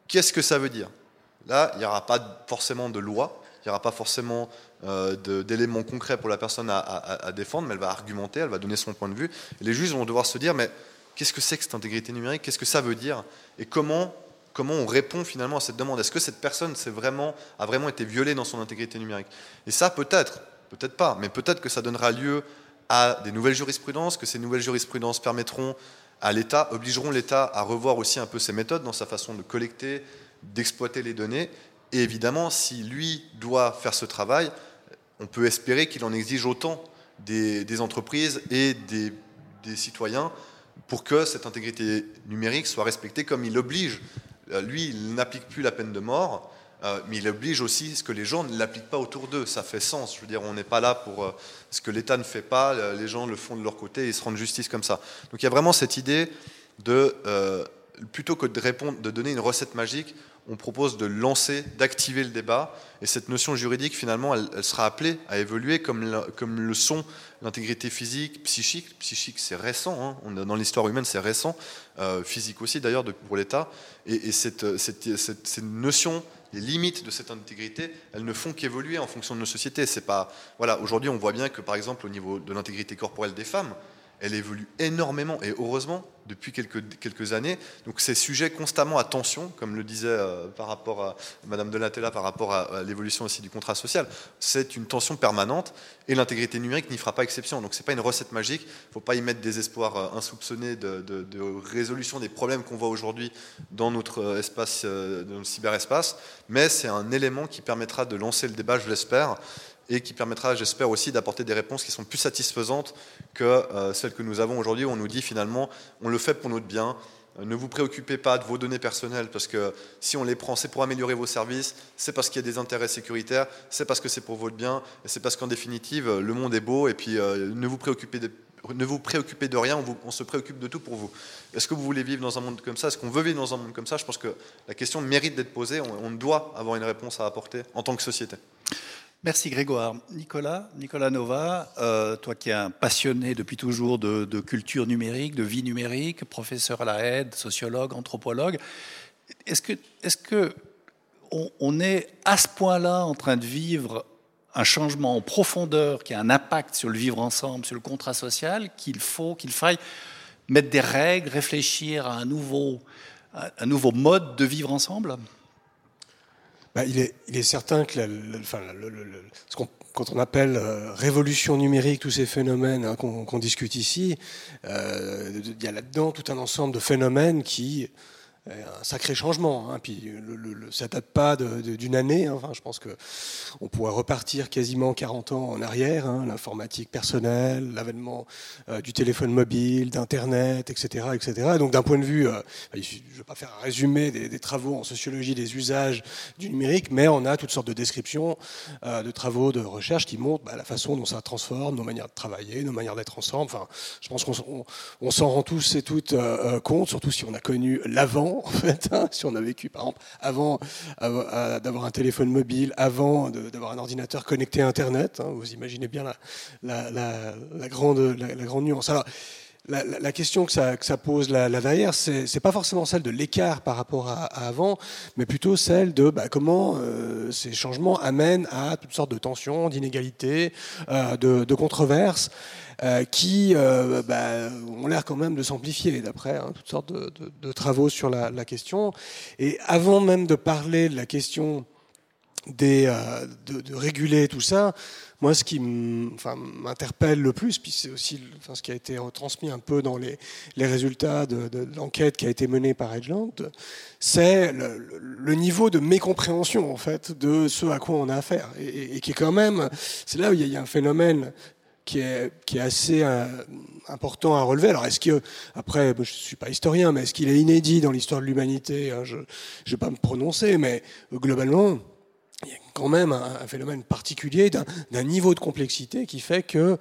qu'est-ce que ça veut dire? Là, il n'y aura pas forcément de loi, il n'y aura pas forcément euh, d'éléments concrets pour la personne à, défendre, mais elle va argumenter, elle va donner son point de vue. Et les juges vont devoir se dire, mais qu'est-ce que c'est que cette intégrité numérique? Qu'est-ce que ça veut dire? Et comment, comment on répond finalement à cette demande? Est-ce que cette personne a vraiment été violée dans son intégrité numérique? Et ça, peut-être, peut-être pas, mais peut-être que ça donnera lieu à des nouvelles jurisprudences, que ces nouvelles jurisprudences permettront à l'État, obligeront l'État à revoir aussi un peu ses méthodes dans sa façon de collecter, d'exploiter les données. Et évidemment, si lui doit faire ce travail, on peut espérer qu'il en exige autant des, entreprises et des, citoyens pour que cette intégrité numérique soit respectée comme il l'oblige. Euh, lui, il n'applique plus la peine de mort, euh, mais il oblige aussi ce que les gens ne l'appliquent pas autour d'eux. Ça fait sens. Je veux dire, on n'est pas là pour euh, ce que l'État ne fait pas, euh, les gens le font de leur côté et se rendent justice comme ça. Donc il y a vraiment cette idée de, plutôt que de répondre, de donner une recette magique, on propose de lancer, d'activer le débat. Et cette notion juridique, finalement, elle, sera appelée à évoluer comme, comme le sont l'intégrité physique, psychique. Psychique, c'est récent, hein. dans l'histoire humaine, c'est récent. Euh, physique aussi, d'ailleurs, pour l'État. Et, cette, cette, cette, notion, les limites de cette intégrité, elles ne font qu'évoluer en fonction de nos sociétés. C'est pas, voilà, aujourd'hui, on voit bien que, par exemple, au niveau de l'intégrité corporelle des femmes, elle évolue énormément et heureusement depuis quelques, années. Donc ces sujets constamment à tension, comme le disait euh, par rapport à Madame Donatella, par rapport à, l'évolution aussi du contrat social, c'est une tension permanente et l'intégrité numérique n'y fera pas exception. Donc c'est pas une recette magique, il ne faut pas y mettre des espoirs euh, insoupçonnés de, résolution des problèmes qu'on voit aujourd'hui dans notre euh, espace, dans notre cyberespace, mais c'est un élément qui permettra de lancer le débat, je l'espère, et qui permettra, j'espère aussi, d'apporter des réponses qui sont plus satisfaisantes que euh, celles que nous avons aujourd'hui, on nous dit finalement, on le fait pour notre bien, euh, ne vous préoccupez pas de vos données personnelles, parce que si on les prend, c'est pour améliorer vos services, c'est parce qu'il y a des intérêts sécuritaires, c'est parce que c'est pour votre bien, et c'est parce qu'en définitive, le monde est beau, et puis euh, ne vous préoccupez de rien, on, se préoccupe de tout pour vous. Est-ce que vous voulez vivre dans un monde comme ça? Est-ce qu'on veut vivre dans un monde comme ça? Je pense que la question mérite d'être posée, on doit avoir une réponse à apporter en tant que société. Merci Grégoire. Nicolas, Nicolas Nova, euh, toi qui es un passionné depuis toujours de, culture numérique, de vie numérique, professeur à la aide, sociologue, anthropologue, est-ce que, est-ce que on, est à ce point-là en train de vivre un changement en profondeur qui a un impact sur le vivre ensemble, sur le contrat social, qu'il faut, qu'il faille mettre des règles, réfléchir à un nouveau, un nouveau mode de vivre ensemble? Bah, il, est, certain que enfin, ce qu'on quand on appelle euh, révolution numérique tous ces phénomènes hein, qu'on discute ici, euh, il y a là-dedans tout un ensemble de phénomènes qui un sacré changement. Hein. Puis le, le, ça date pas d'une année. Hein. Enfin, je pense que on pourrait repartir quasiment 40 ans en arrière. Hein. L'informatique personnelle, l'avènement euh, du téléphone mobile, d'Internet, etc., etc. donc d'un point de vue, euh, je ne vais pas faire un résumé des, travaux en sociologie des usages du numérique, mais on a toutes sortes de descriptions, euh, de travaux de recherche qui montrent bah, la façon dont ça transforme nos manières de travailler, nos manières d'être ensemble. Enfin, je pense qu'on on, s'en rend tous et toutes compte, surtout si on a connu l'avant en fait, hein, si on a vécu, par exemple, avant, d'avoir un téléphone mobile, avant d'avoir un ordinateur connecté à Internet. Hein, vous imaginez bien la, grande, la, grande nuance. Alors, la, question que ça, pose là, derrière, c'est pas forcément celle de l'écart par rapport à, avant, mais plutôt celle de bah, comment euh, ces changements amènent à toutes sortes de tensions, d'inégalités, euh, de, controverses. Euh, qui bah, ont l'air quand même de s'amplifier, d'après hein, toutes sortes de, travaux sur la, question. Et avant même de parler de la question euh, de, réguler tout ça, moi, ce qui m'interpelle le plus, puis c'est aussi ce qui a été retransmis un peu dans les, résultats de, l'enquête qui a été menée par Edgeland, c'est le, niveau de mécompréhension en fait de ce à quoi on a affaire, et, qui est quand même, c'est là où il y a un phénomène qui est, qui est assez euh, important à relever. Alors, est-ce que, après, je ne suis pas historien, mais est-ce qu'il est inédit dans l'histoire de l'humanité? Hein, Je ne vais pas me prononcer, mais euh, globalement, il y a quand même un, phénomène particulier d'un niveau de complexité qui fait que,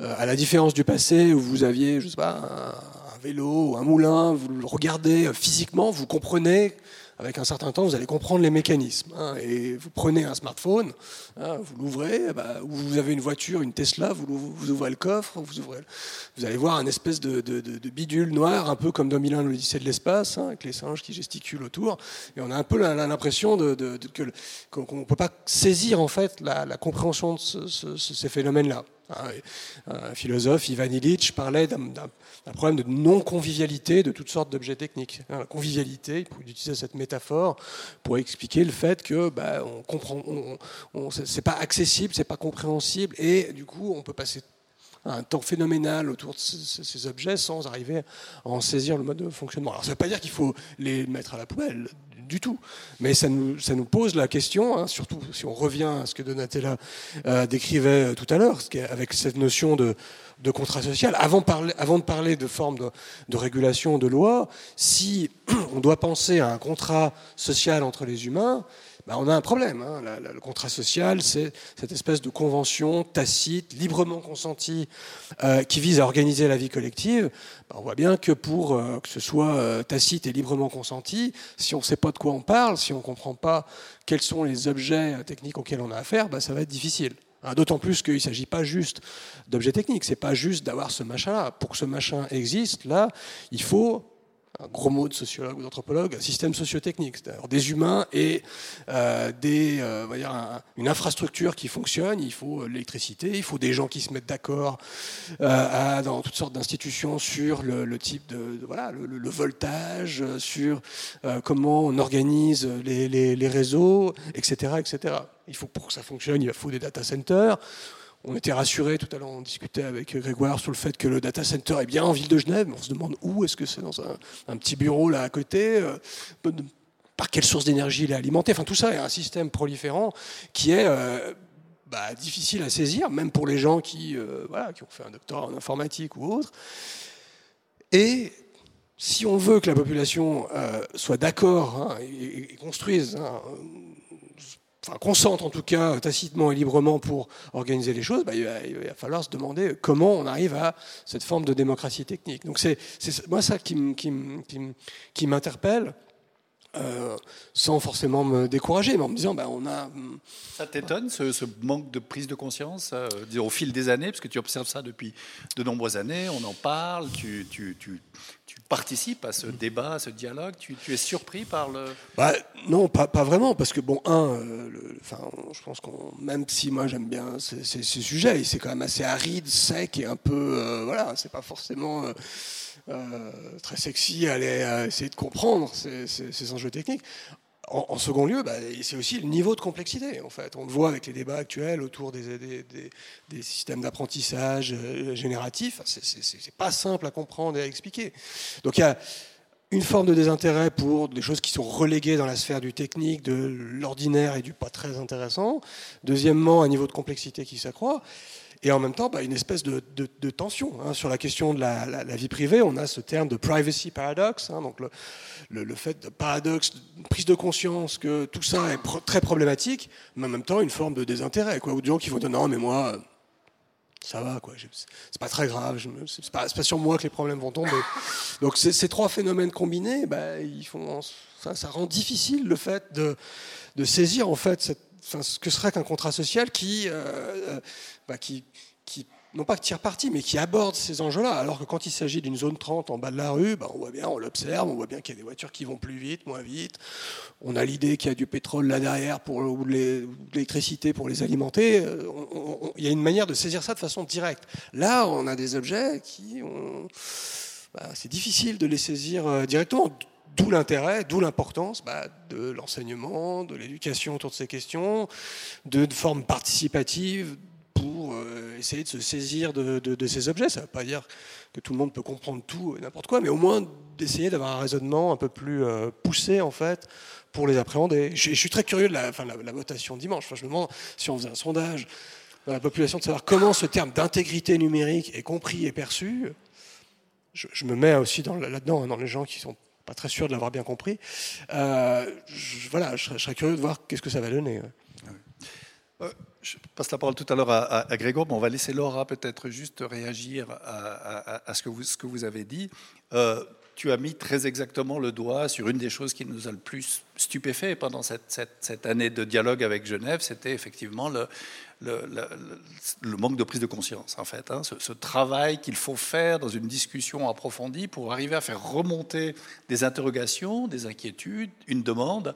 euh, à la différence du passé où vous aviez, je sais pas, un, un vélo ou un moulin, vous le regardez physiquement, vous comprenez avec un certain temps, vous allez comprendre les mécanismes. Hein. et vous prenez un smartphone, hein, vous l'ouvrez, bah, ou vous avez une voiture, une Tesla, vous, ouvrez le coffre, vous, ouvrez, vous allez voir un espèce de, bidule noir, un peu comme 2001, l'Odyssée de l'espace, hein, avec les singes qui gesticulent autour. Et on a un peu l'impression qu'on ne peut pas saisir en fait la, compréhension de ces phénomènes-là. Un philosophe, Ivan Illich, parlait d'un problème de non-convivialité de toutes sortes d'objets techniques. La convivialité, il utiliser cette métaphore pour expliquer le fait que bah, on comprend, c'est pas accessible, c'est pas compréhensible, et du coup, on peut passer un temps phénoménal autour de ces, objets sans arriver à en saisir le mode de fonctionnement. Alors ça ne veut pas dire qu'il faut les mettre à la poubelle du tout, mais ça nous, ça nous pose la question, hein, surtout si on revient à ce que Donatella euh, décrivait tout à l'heure, avec cette notion de, de contrat social. Avant, parler, avant de parler de forme de, de, régulation de loi, si [clears throat] on doit penser à un contrat social entre les humains, bah, on a un problème. Hein. le contrat social, c'est cette espèce de convention tacite, librement consentie, euh, qui vise à organiser la vie collective. Bah, on voit bien que pour euh, que ce soit euh, tacite et librement consenti, si on ne sait pas de quoi on parle, si on ne comprend pas quels sont les objets techniques auxquels on a affaire, bah, ça va être difficile. Hein, d'autant plus qu'il ne s'agit pas juste d'objets techniques, c'est pas juste d'avoir ce machin-là. Pour que ce machin existe, là, il faut un gros mot de sociologue ou d'anthropologue, un système sociotechnique, c'est-à-dire des humains et euh, des, euh, une infrastructure qui fonctionne. Il faut l'électricité, il faut des gens qui se mettent d'accord euh, dans toutes sortes d'institutions sur le, type de, voilà le, voltage, sur comment on organise les, les, réseaux, etc., etc. Il faut pour que ça fonctionne, il faut des data centers on était rassurés, tout à l'heure on discutait avec Grégoire sur le fait que le data center est bien en ville de Genève, on se demande où, est-ce que c'est dans un, petit bureau là à côté euh, par quelle source d'énergie il est alimenté Enfin tout ça est un système proliférant qui est euh, bah, difficile à saisir, même pour les gens qui, euh, qui ont fait un doctorat en informatique ou autre. Et si on veut que la population soit d'accord hein, et, construise hein, enfin, consentent en tout cas tacitement et librement pour organiser les choses, bah, il, va, falloir se demander comment on arrive à cette forme de démocratie technique. Donc c'est moi ça qui m'interpelle. Euh, sans forcément me décourager, mais en me disant, bah, on a. Hmm, ça t'étonne ce, manque de prise de conscience euh, au fil des années, parce que tu observes ça depuis de nombreuses années, on en parle, tu, tu, tu, tu participes à ce débat, à ce dialogue, tu, es surpris par le. Bah, non, pas, pas, vraiment, parce que bon, un, euh, enfin, je pense qu'on, même si moi j'aime bien ces, ces, sujets, c'est quand même assez aride, sec et un peu, voilà, c'est pas forcément. Euh, très sexy à, aller, essayer de comprendre ces, enjeux techniques. En, second lieu, bah, c'est aussi le niveau de complexité. En fait, on le voit avec les débats actuels autour des, des, systèmes d'apprentissage euh, génératifs. C'est pas simple à comprendre et à expliquer. Donc il y a une forme de désintérêt pour des choses qui sont reléguées dans la sphère du technique, de l'ordinaire et du pas très intéressant. Deuxièmement, un niveau de complexité qui s'accroît. Et en même temps, bah, une espèce de, tension hein. sur la question de la, vie privée. On a ce terme de privacy paradox, hein. donc le, fait de paradoxe, de prise de conscience que tout ça est très problématique, mais en même temps une forme de désintérêt, quoi, ou de gens qui vont dire non, mais moi, ça va, quoi. C'est pas très grave. C'est pas, pas, sur moi que les problèmes vont tomber. [laughs] Donc ces, trois phénomènes combinés, bah, ils font, ça, ça, rend difficile le fait de, de saisir en fait cette ce que serait qu'un contrat social qui, euh, euh, qui, qui, non pas que tire parti, mais qui aborde ces enjeux-là. Alors que quand il s'agit d'une zone 30 en bas de la rue, bah, on voit bien, on l'observe, on voit bien qu'il y a des voitures qui vont plus vite, moins vite. On a l'idée qu'il y a du pétrole là derrière pour, ou de l'électricité pour les alimenter. Euh, il y a une manière de saisir ça de façon directe. Là, on a des objets qui. Bah, c'est difficile de les saisir directement. D'où l'intérêt, d'où l'importance bah, de l'enseignement, de l'éducation autour de ces questions, de, formes participatives euh, essayer de se saisir de, ces objets. Ça ne veut pas dire que tout le monde peut comprendre tout et n'importe quoi, mais au moins d'essayer d'avoir un raisonnement un peu plus euh, poussé en fait pour les appréhender. Je, suis très curieux de la, votation dimanche. je me demande si on faisait un sondage dans la population de savoir comment ce terme d'intégrité numérique est compris et perçu. Je, me mets aussi là-dedans, hein, dans les gens qui sont pas très sûr de l'avoir bien compris. Euh, je, voilà, je, serais curieux de voir qu'est-ce que ça va donner. Je passe la parole tout à l'heure à, Grégoire, mais on va laisser Laura peut-être juste réagir à, ce, que vous, avez dit. Euh, tu as mis très exactement le doigt sur une des choses qui nous a le plus stupéfait pendant cette année de dialogue avec Genève, c'était effectivement le, le, manque de prise de conscience, en fait. Hein. ce, travail qu'il faut faire dans une discussion approfondie pour arriver à faire remonter des interrogations, des inquiétudes, une demande.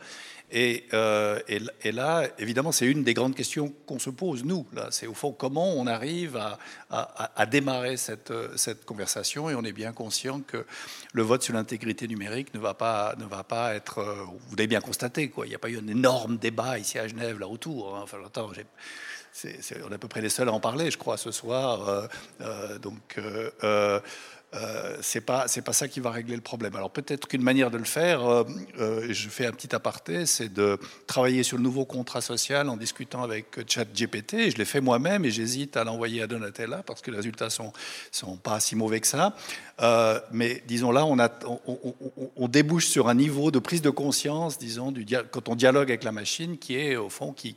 Et, euh, là, évidemment, c'est une des grandes questions qu'on se pose, nous. C'est au fond comment on arrive à, démarrer cette, cette, conversation. Et on est bien conscient que le vote sur l'intégrité numérique ne va pas, ne va pas être. Euh, vous l'avez bien constaté, quoi. Il n'y a pas eu un énorme débat ici à Genève, là autour. Hein. Enfin, on est à peu près les seuls à en parler, je crois, ce soir. Euh, euh, donc, euh, euh, c'est pas c'est pas ça qui va régler le problème. Alors peut-être qu'une manière de le faire, je fais un petit aparté, c'est de travailler sur le nouveau contrat social en discutant avec ChatGPT. Je l'ai fait moi-même et j'hésite à l'envoyer à Donatella parce que les résultats sont sont pas si mauvais que ça. Mais disons là, on, débouche sur un niveau de prise de conscience, disons, quand on dialogue avec la machine, qui est au fond qui,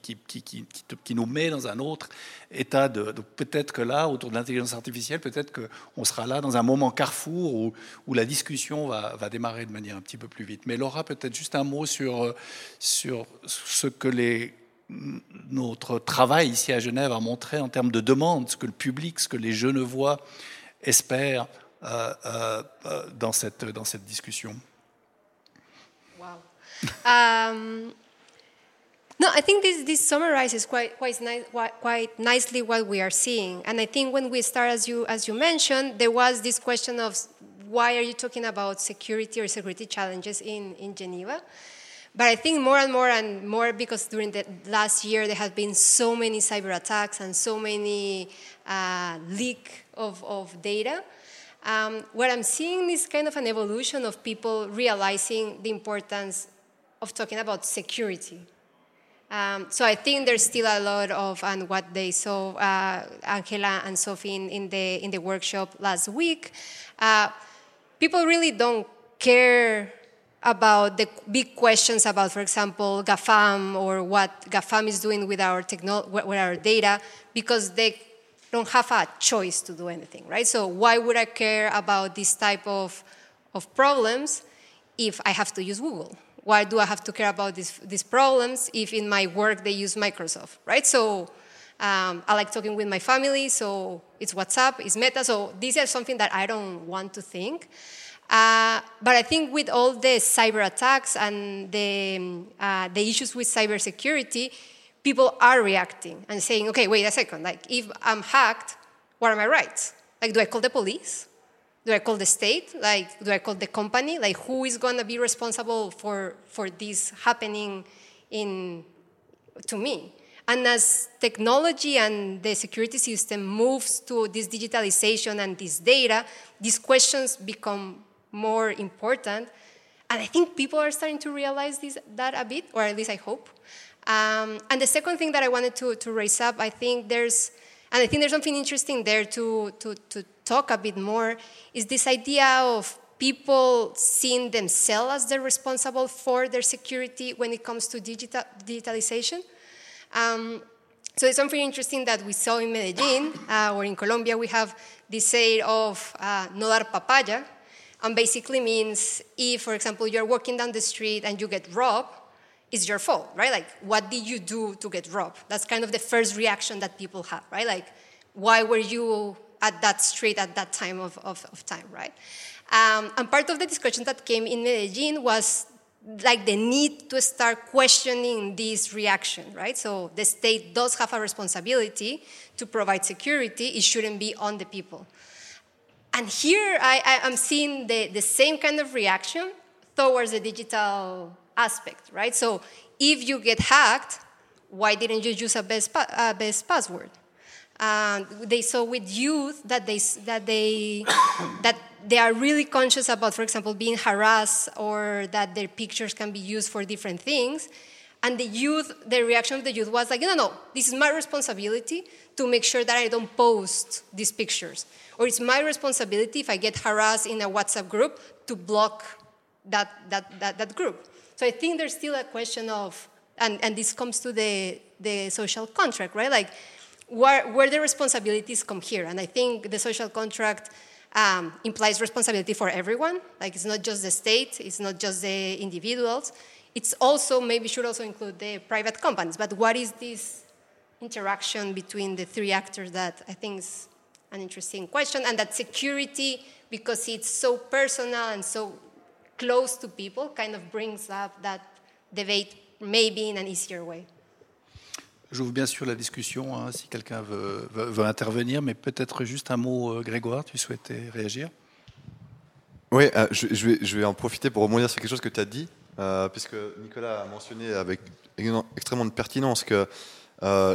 nous met dans un autre état de. peut-être que là, autour de l'intelligence artificielle, peut-être qu'on sera là dans un moment carrefour où, la discussion va, démarrer de manière un petit peu plus vite. Mais Laura, peut-être juste un mot sur, sur ce que les, notre travail ici à Genève a montré en termes de demande, ce que le public, ce que les Genevois espèrent euh, euh, euh dans, cette, dans cette discussion. Wow. Um, No, I think this, this summarizes quite, quite, quite nicely what we are seeing. And I think when we start, as you, as you mentioned, there was this question of why are you talking about security or security challenges in, in Geneva? But I think more and more and more because during the last year there have been so many cyber attacks and so many uh, leak of, of data. Um, what I'm seeing is kind of an evolution of people realizing the importance of talking about security. Um, so I think there's still a lot of, and what they saw, uh, Angela and Sophie in, in, the, in the workshop last week, uh, people really don't care about the big questions about, for example, GAFAM or what GAFAM is doing with our, techno- with our data because they don't have a choice to do anything, right? So why would I care about this type of, of problems if I have to use Google? why do I have to care about these, these problems if in my work they use Microsoft, right? So um, I like talking with my family, so it's WhatsApp, it's Meta, so these are something that I don't want to think. Uh, but I think with all the cyber attacks and the, uh, the issues with cybersecurity, people are reacting and saying, okay, wait a second, like if I'm hacked, what are my rights? Like, do I call the police? do I call the state? Like, do I call the company? Like, who is going to be responsible for, for this happening in, to me? And as technology and the security system moves to this digitalization and this data, these questions become more important. And I think people are starting to realize this, that a bit, or at least I hope. Um, and the second thing that I wanted to, to raise up, I think there's, and I think there's something interesting there to, to, to talk a bit more is this idea of people seeing themselves as the responsible for their security when it comes to digital, digitalization. Um, so it's something interesting that we saw in Medellin, uh, or in Colombia, we have this saying of uh, no dar papaya, and basically means if, for example, you're walking down the street and you get robbed, it's your fault, right? Like, what did you do to get robbed? That's kind of the first reaction that people have, right? Like, why were you at that street at that time of, of, of time, right? Um, and part of the discussion that came in Medellin was like the need to start questioning this reaction, right? So the state does have a responsibility to provide security, it shouldn't be on the people. And here I, am seeing the, the same kind of reaction towards the digital aspect, right? So if you get hacked, why didn't you use a best, a best password? Uh, they saw with youth that they that they [coughs] that they are really conscious about, for example, being harassed or that their pictures can be used for different things. And the youth, the reaction of the youth was like, no, no, this is my responsibility to make sure that I don't post these pictures. Or it's my responsibility if I get harassed in a WhatsApp group to block that, that, that, that group. So I think there's still a question of, and, and this comes to the, the social contract, right? Like, where, where the responsibilities come here. And I think the social contract um, implies responsibility for everyone. Like it's not just the state, it's not just the individuals. It's also maybe should also include the private companies. But what is this interaction between the three actors that I think is an interesting question, and that security, because it's so personal and so close to people, kind of brings up that debate maybe in an easier way. J'ouvre bien sûr la discussion hein, si quelqu'un veut, veut, intervenir, mais peut-être juste un mot, euh, Grégoire, tu souhaitais réagir? Oui, euh, je, je, vais, je, vais, en profiter pour rebondir sur quelque chose que tu as dit, euh, puisque Nicolas a mentionné avec extrêmement de pertinence que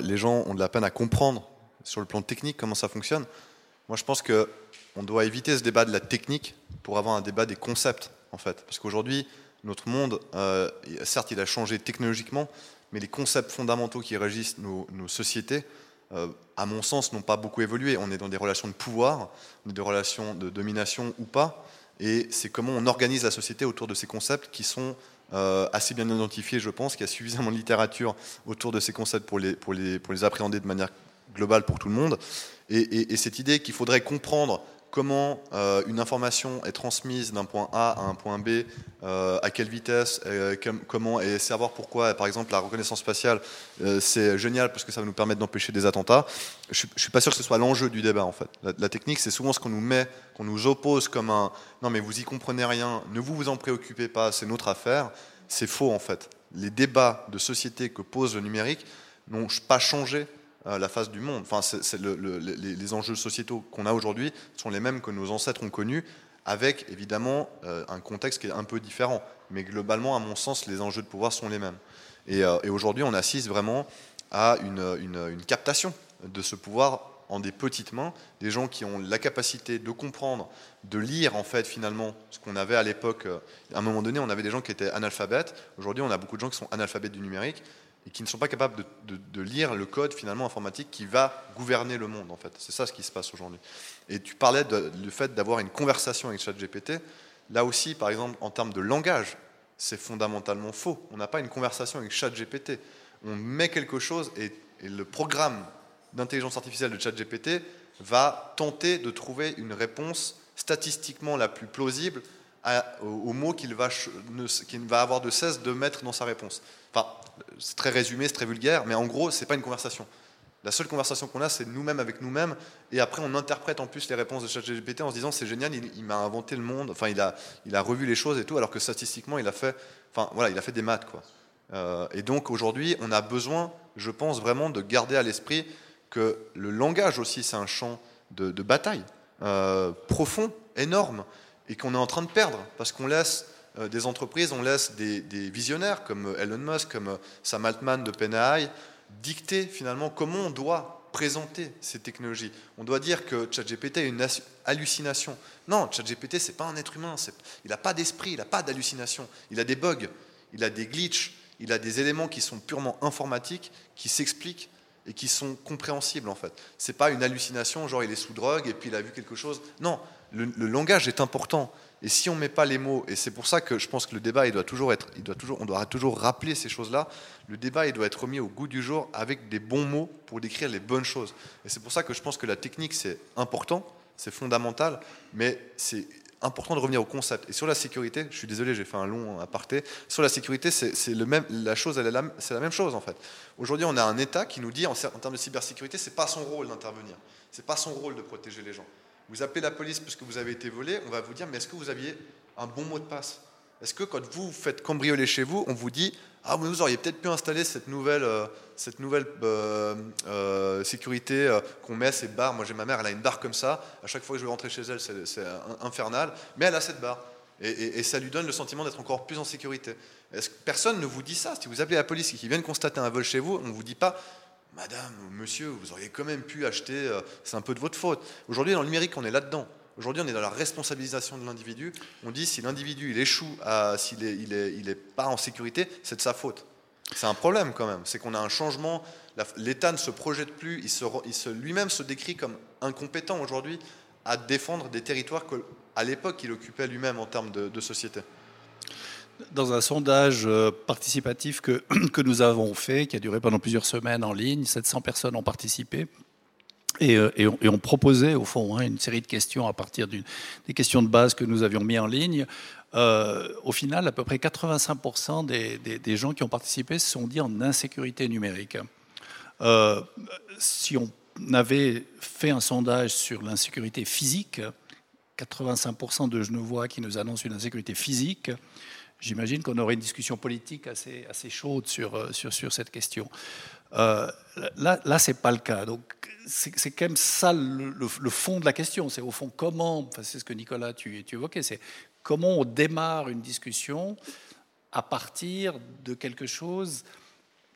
les gens ont de la peine à comprendre sur le plan technique comment ça fonctionne. Moi, je pense que on doit éviter ce débat de la technique pour avoir un débat des concepts, en fait. Parce qu'aujourd'hui, notre monde, euh, certes, il a changé technologiquement, mais les concepts fondamentaux qui régissent nos, sociétés, euh, à mon sens, n'ont pas beaucoup évolué. On est dans des relations de pouvoir, des relations de domination ou pas, et c'est comment on organise la société autour de ces concepts qui sont euh, assez bien identifiés, je pense, qu'il y a suffisamment de littérature autour de ces concepts pour les, pour les, pour les appréhender de manière globale pour tout le monde. et cette idée qu'il faudrait comprendre comment euh, une information est transmise d'un point A à un point B, euh, à quelle vitesse, euh, comment, et savoir pourquoi, par exemple, la reconnaissance spatiale, c'est génial parce que ça va nous permettre d'empêcher des attentats. Je ne suis pas sûr que ce soit l'enjeu du débat, en fait. La, technique, c'est souvent ce qu'on nous met, qu'on nous oppose comme un non, mais vous y comprenez rien, ne vous vous en préoccupez pas, c'est notre affaire. C'est faux, en fait. Les débats de société que pose le numérique n'ont pas changé la face du monde. Enfin, les, enjeux sociétaux qu'on a aujourd'hui sont les mêmes que nos ancêtres ont connus, avec évidemment euh, un contexte qui est un peu différent. Mais globalement, à mon sens, les enjeux de pouvoir sont les mêmes. Et, euh, aujourd'hui, on assiste vraiment à une, captation de ce pouvoir en des petites mains, des gens qui ont la capacité de comprendre, de lire en fait finalement ce qu'on avait à l'époque. À un moment donné, on avait des gens qui étaient analphabètes. Aujourd'hui, on a beaucoup de gens qui sont analphabètes du numérique et qui ne sont pas capables de, lire le code finalement informatique qui va gouverner le monde en fait. C'est ça ce qui se passe aujourd'hui. Et tu parlais du fait d'avoir une conversation avec ChatGPT. Là aussi, par exemple, en termes de langage, c'est fondamentalement faux. On n'a pas une conversation avec ChatGPT. On met quelque chose et, le programme d'intelligence artificielle de ChatGPT va tenter de trouver une réponse statistiquement la plus plausible au, mot qu'il va, va avoir de cesse de mettre dans sa réponse. Enfin, c'est très résumé, c'est très vulgaire, mais en gros, c'est pas une conversation. La seule conversation qu'on a, c'est nous-mêmes avec nous-mêmes, et après on interprète en plus les réponses de ChatGPT en se disant c'est génial, il, m'a inventé le monde, enfin il a, il a revu les choses et tout, alors que statistiquement il a fait, enfin voilà, il a fait des maths quoi. Euh, et donc aujourd'hui, on a besoin, je pense vraiment, de garder à l'esprit que le langage aussi, c'est un champ de, bataille euh, profond, énorme, et qu'on est en train de perdre parce qu'on laisse euh, des entreprises, on laisse des, visionnaires comme Elon Musk, comme Sam Altman de PNI dicter finalement comment on doit présenter ces technologies. On doit dire que ChatGPT est une hallucination. Non, ChatGPT, c'est pas un être humain. Il n'a pas d'esprit, il n'a pas d'hallucination. Il a des bugs, il a des glitches, il a des éléments qui sont purement informatiques, qui s'expliquent et qui sont compréhensibles en fait. C'est pas une hallucination, genre il est sous drogue et puis il a vu quelque chose. Non, le, langage est important. Et si on ne met pas les mots, et c'est pour ça que je pense que le débat, il doit toujours être, il doit toujours, on doit toujours rappeler ces choses-là, le débat, il doit être remis au goût du jour avec des bons mots pour décrire les bonnes choses. Et c'est pour ça que je pense que la technique, c'est important, c'est fondamental, mais c'est important de revenir au concept. Et sur la sécurité, je suis désolé, j'ai fait un long aparté, sur la sécurité, c'est la la même chose en fait. Aujourd'hui, on a un État qui nous dit, en, en termes de cybersécurité, c'est pas son rôle d'intervenir, c'est pas son rôle de protéger les gens. Vous appelez la police parce que vous avez été volé, on va vous dire, mais est-ce que vous aviez un bon mot de passe? Est-ce que quand vous faites cambrioler chez vous, on vous dit, ah, vous auriez peut-être pu installer cette nouvelle, euh, cette nouvelle euh, euh, sécurité qu'on met, ces barres. Moi, j'ai ma mère, elle a une barre comme ça. À chaque fois que je vais rentrer chez elle, c'est infernal. Mais elle a cette barre. Et, ça lui donne le sentiment d'être encore plus en sécurité. Est-ce que personne ne vous dit ça? Si vous appelez la police et qu'ils viennent constater un vol chez vous, on ne vous dit pas Madame, monsieur, vous auriez quand même pu acheter, euh, c'est un peu de votre faute. Aujourd'hui, dans le numérique, on est là-dedans. Aujourd'hui, on est dans la responsabilisation de l'individu. On dit si l'individu il échoue, s'il n'est il est, il pas en sécurité, c'est de sa faute. C'est un problème quand même. C'est qu'on a un changement. L'État ne se projette plus. Il, se, se, lui-même se décrit comme incompétent aujourd'hui à défendre des territoires qu'à l'époque il occupait lui-même en termes de société dans un sondage euh, participatif [clears throat] que, nous avons fait, qui a duré pendant plusieurs semaines en ligne, 700 personnes ont participé. Et, euh, et, on, au fond hein, une série de questions à partir des questions de base que nous avions mis en ligne. Euh, au final, à peu près 85% des, des, gens qui ont participé se sont dit en insécurité numérique. si on avait fait un sondage sur l'insécurité physique, 85% de Genevois qui nous annoncent une insécurité physique, j'imagine qu'on aurait une discussion politique assez, chaude sur, euh, sur, cette question. Euh, là, là ce n'est pas le cas. Donc, c'est quand même ça le, fond de la question. C'est au fond comment, c'est ce que Nicolas, tu, évoquais, c'est comment on démarre une discussion à partir de quelque chose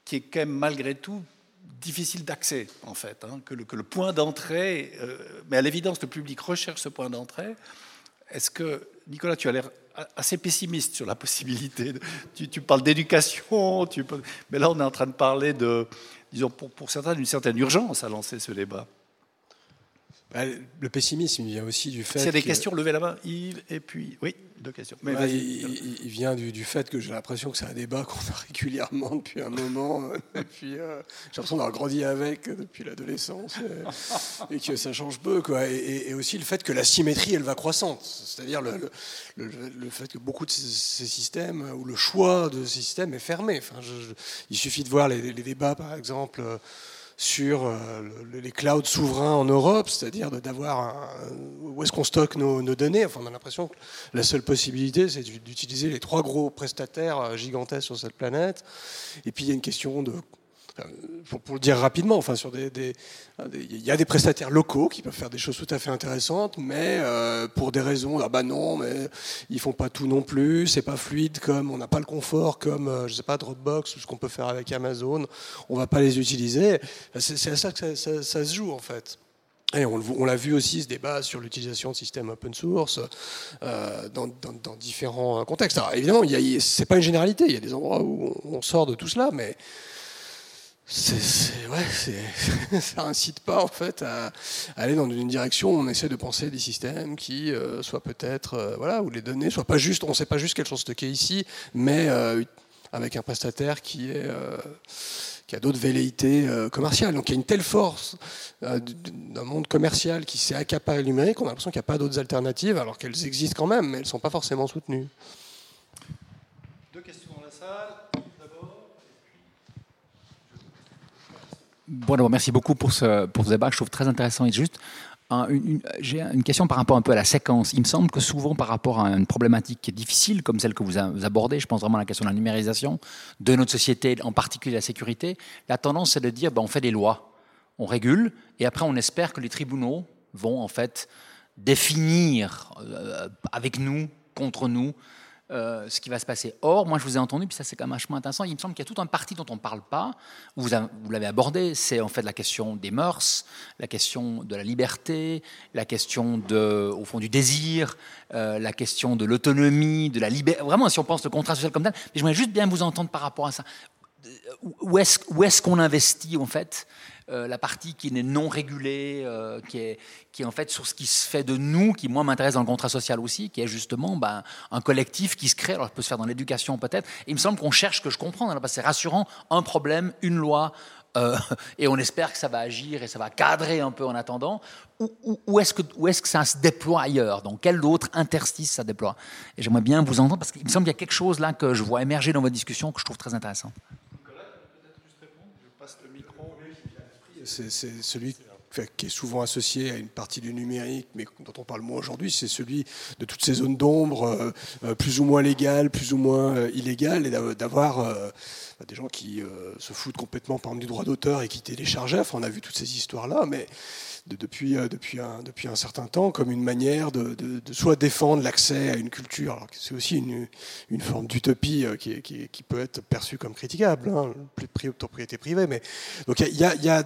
qui est quand même malgré tout difficile d'accès, en fait, hein, que, le, que, le, point d'entrée, mais à l'évidence, le public recherche ce point d'entrée. Est-ce que, Nicolas, tu as l'air assez pessimiste sur la possibilité. tu, tu, parles d'éducation, mais là, on est en train de parler de, disons, pour certains, d'une certaine urgence à lancer ce débat. Bah, le pessimisme il vient aussi du fait. S'il y a des questions, levez la main, Yves, et puis. Oui, deux questions. Mais il, vient du, fait que j'ai l'impression que c'est un débat qu'on a régulièrement depuis un moment. [laughs] et puis, euh, j'ai l'impression d'avoir grandi avec depuis l'adolescence et, que ça change peu. Quoi. Et, aussi le fait que la symétrie, elle va croissante. C'est-à-dire le, le, fait que beaucoup de ces systèmes, ou le choix de ces systèmes est fermé. Enfin, il suffit de voir les, les débats, par exemple sur euh, les clouds souverains en Europe, c'est-à-dire d'avoir où est-ce qu'on stocke nos, données. Enfin, on a l'impression que la seule possibilité, c'est d'utiliser les trois gros prestataires euh, gigantesques sur cette planète. Et puis il y a une question de pour, le dire rapidement, enfin, sur des, il y a des prestataires locaux qui peuvent faire des choses tout à fait intéressantes, mais euh, pour des raisons, ah bah non, mais ils font pas tout non plus, c'est pas fluide, comme on n'a pas le confort, comme euh, je sais pas Dropbox ou ce qu'on peut faire avec Amazon, on va pas les utiliser. C'est à ça que ça, se joue en fait. Et on, l'a vu aussi ce débat sur l'utilisation de systèmes open source euh, dans, différents contextes. Alors évidemment, c'est pas une généralité. Il y a des endroits où on sort de tout cela, mais ouais, [laughs] ça incite pas en fait à, aller dans une direction où on essaie de penser des systèmes qui euh, soient peut-être, euh, voilà, où les données soient pas juste, on sait pas juste qu'elles sont stockées ici, mais euh, avec un prestataire qui a d'autres velléités commerciales. Donc il y a une telle force d'un monde commercial qui s'est accaparé numérique, on a l'impression qu'il n'y a pas d'autres alternatives, alors qu'elles existent quand même, mais elles ne sont pas forcément soutenues. Deux questions dans la salle. Bon, merci beaucoup pour ce, pour ce débat je trouve très intéressant. Et juste, j'ai une question par rapport un peu à la séquence. Il me semble que souvent, par rapport à une problématique difficile, comme celle que vous abordez, je pense vraiment à la question de la numérisation de notre société, en particulier la sécurité, la tendance c'est de dire ben, on fait des lois, on régule, et après on espère que les tribunaux vont en fait définir euh, avec nous, contre nous, euh, ce qui va se passer. Or, moi, je vous ai entendu, puis ça, c'est quand même vachement intéressant. Il me semble qu'il y a tout un parti dont on ne parle pas, vous, l'avez abordé, c'est en fait la question des mœurs, la question de la liberté, la question au fond du désir, euh, la question de l'autonomie, de la liberté. Vraiment, si on pense le contrat social comme tel, mais j'aimerais juste bien vous entendre par rapport à ça. Où est-ce qu'on investit, en fait euh, la partie qui n'est non régulée, euh, qui, est, qui est en fait sur ce qui se fait de nous, qui moi m'intéresse dans le contrat social aussi, qui est justement ben, un collectif qui se crée, alors ça peut se faire dans l'éducation peut-être, il me semble qu'on cherche, que je comprends, hein, c'est rassurant, un problème, une loi, euh, [laughs] et on espère que ça va agir et ça va cadrer un peu en attendant. Où, est-ce que, où est que ça se déploie ailleurs? Dans quel autre interstice ça déploie? Et j'aimerais bien vous entendre parce qu'il me semble qu'il y a quelque chose là que je vois émerger dans votre discussion que je trouve très intéressant. C'est celui qui est souvent associé à une partie du numérique, mais dont on parle moins aujourd'hui, c'est celui de toutes ces zones d'ombre, euh, euh, plus ou moins légales, plus ou moins euh, illégales, et d'avoir des gens qui se foutent complètement par du droit d'auteur et qui téléchargeaient. Enfin, on a vu toutes ces histoires-là, mais depuis, depuis, un, depuis un certain temps, comme une manière de, soit défendre l'accès à une culture, c'est aussi une, une forme d'utopie qui, qui, peut être perçue comme critiquable, hein, de propriété privée, mais donc il y a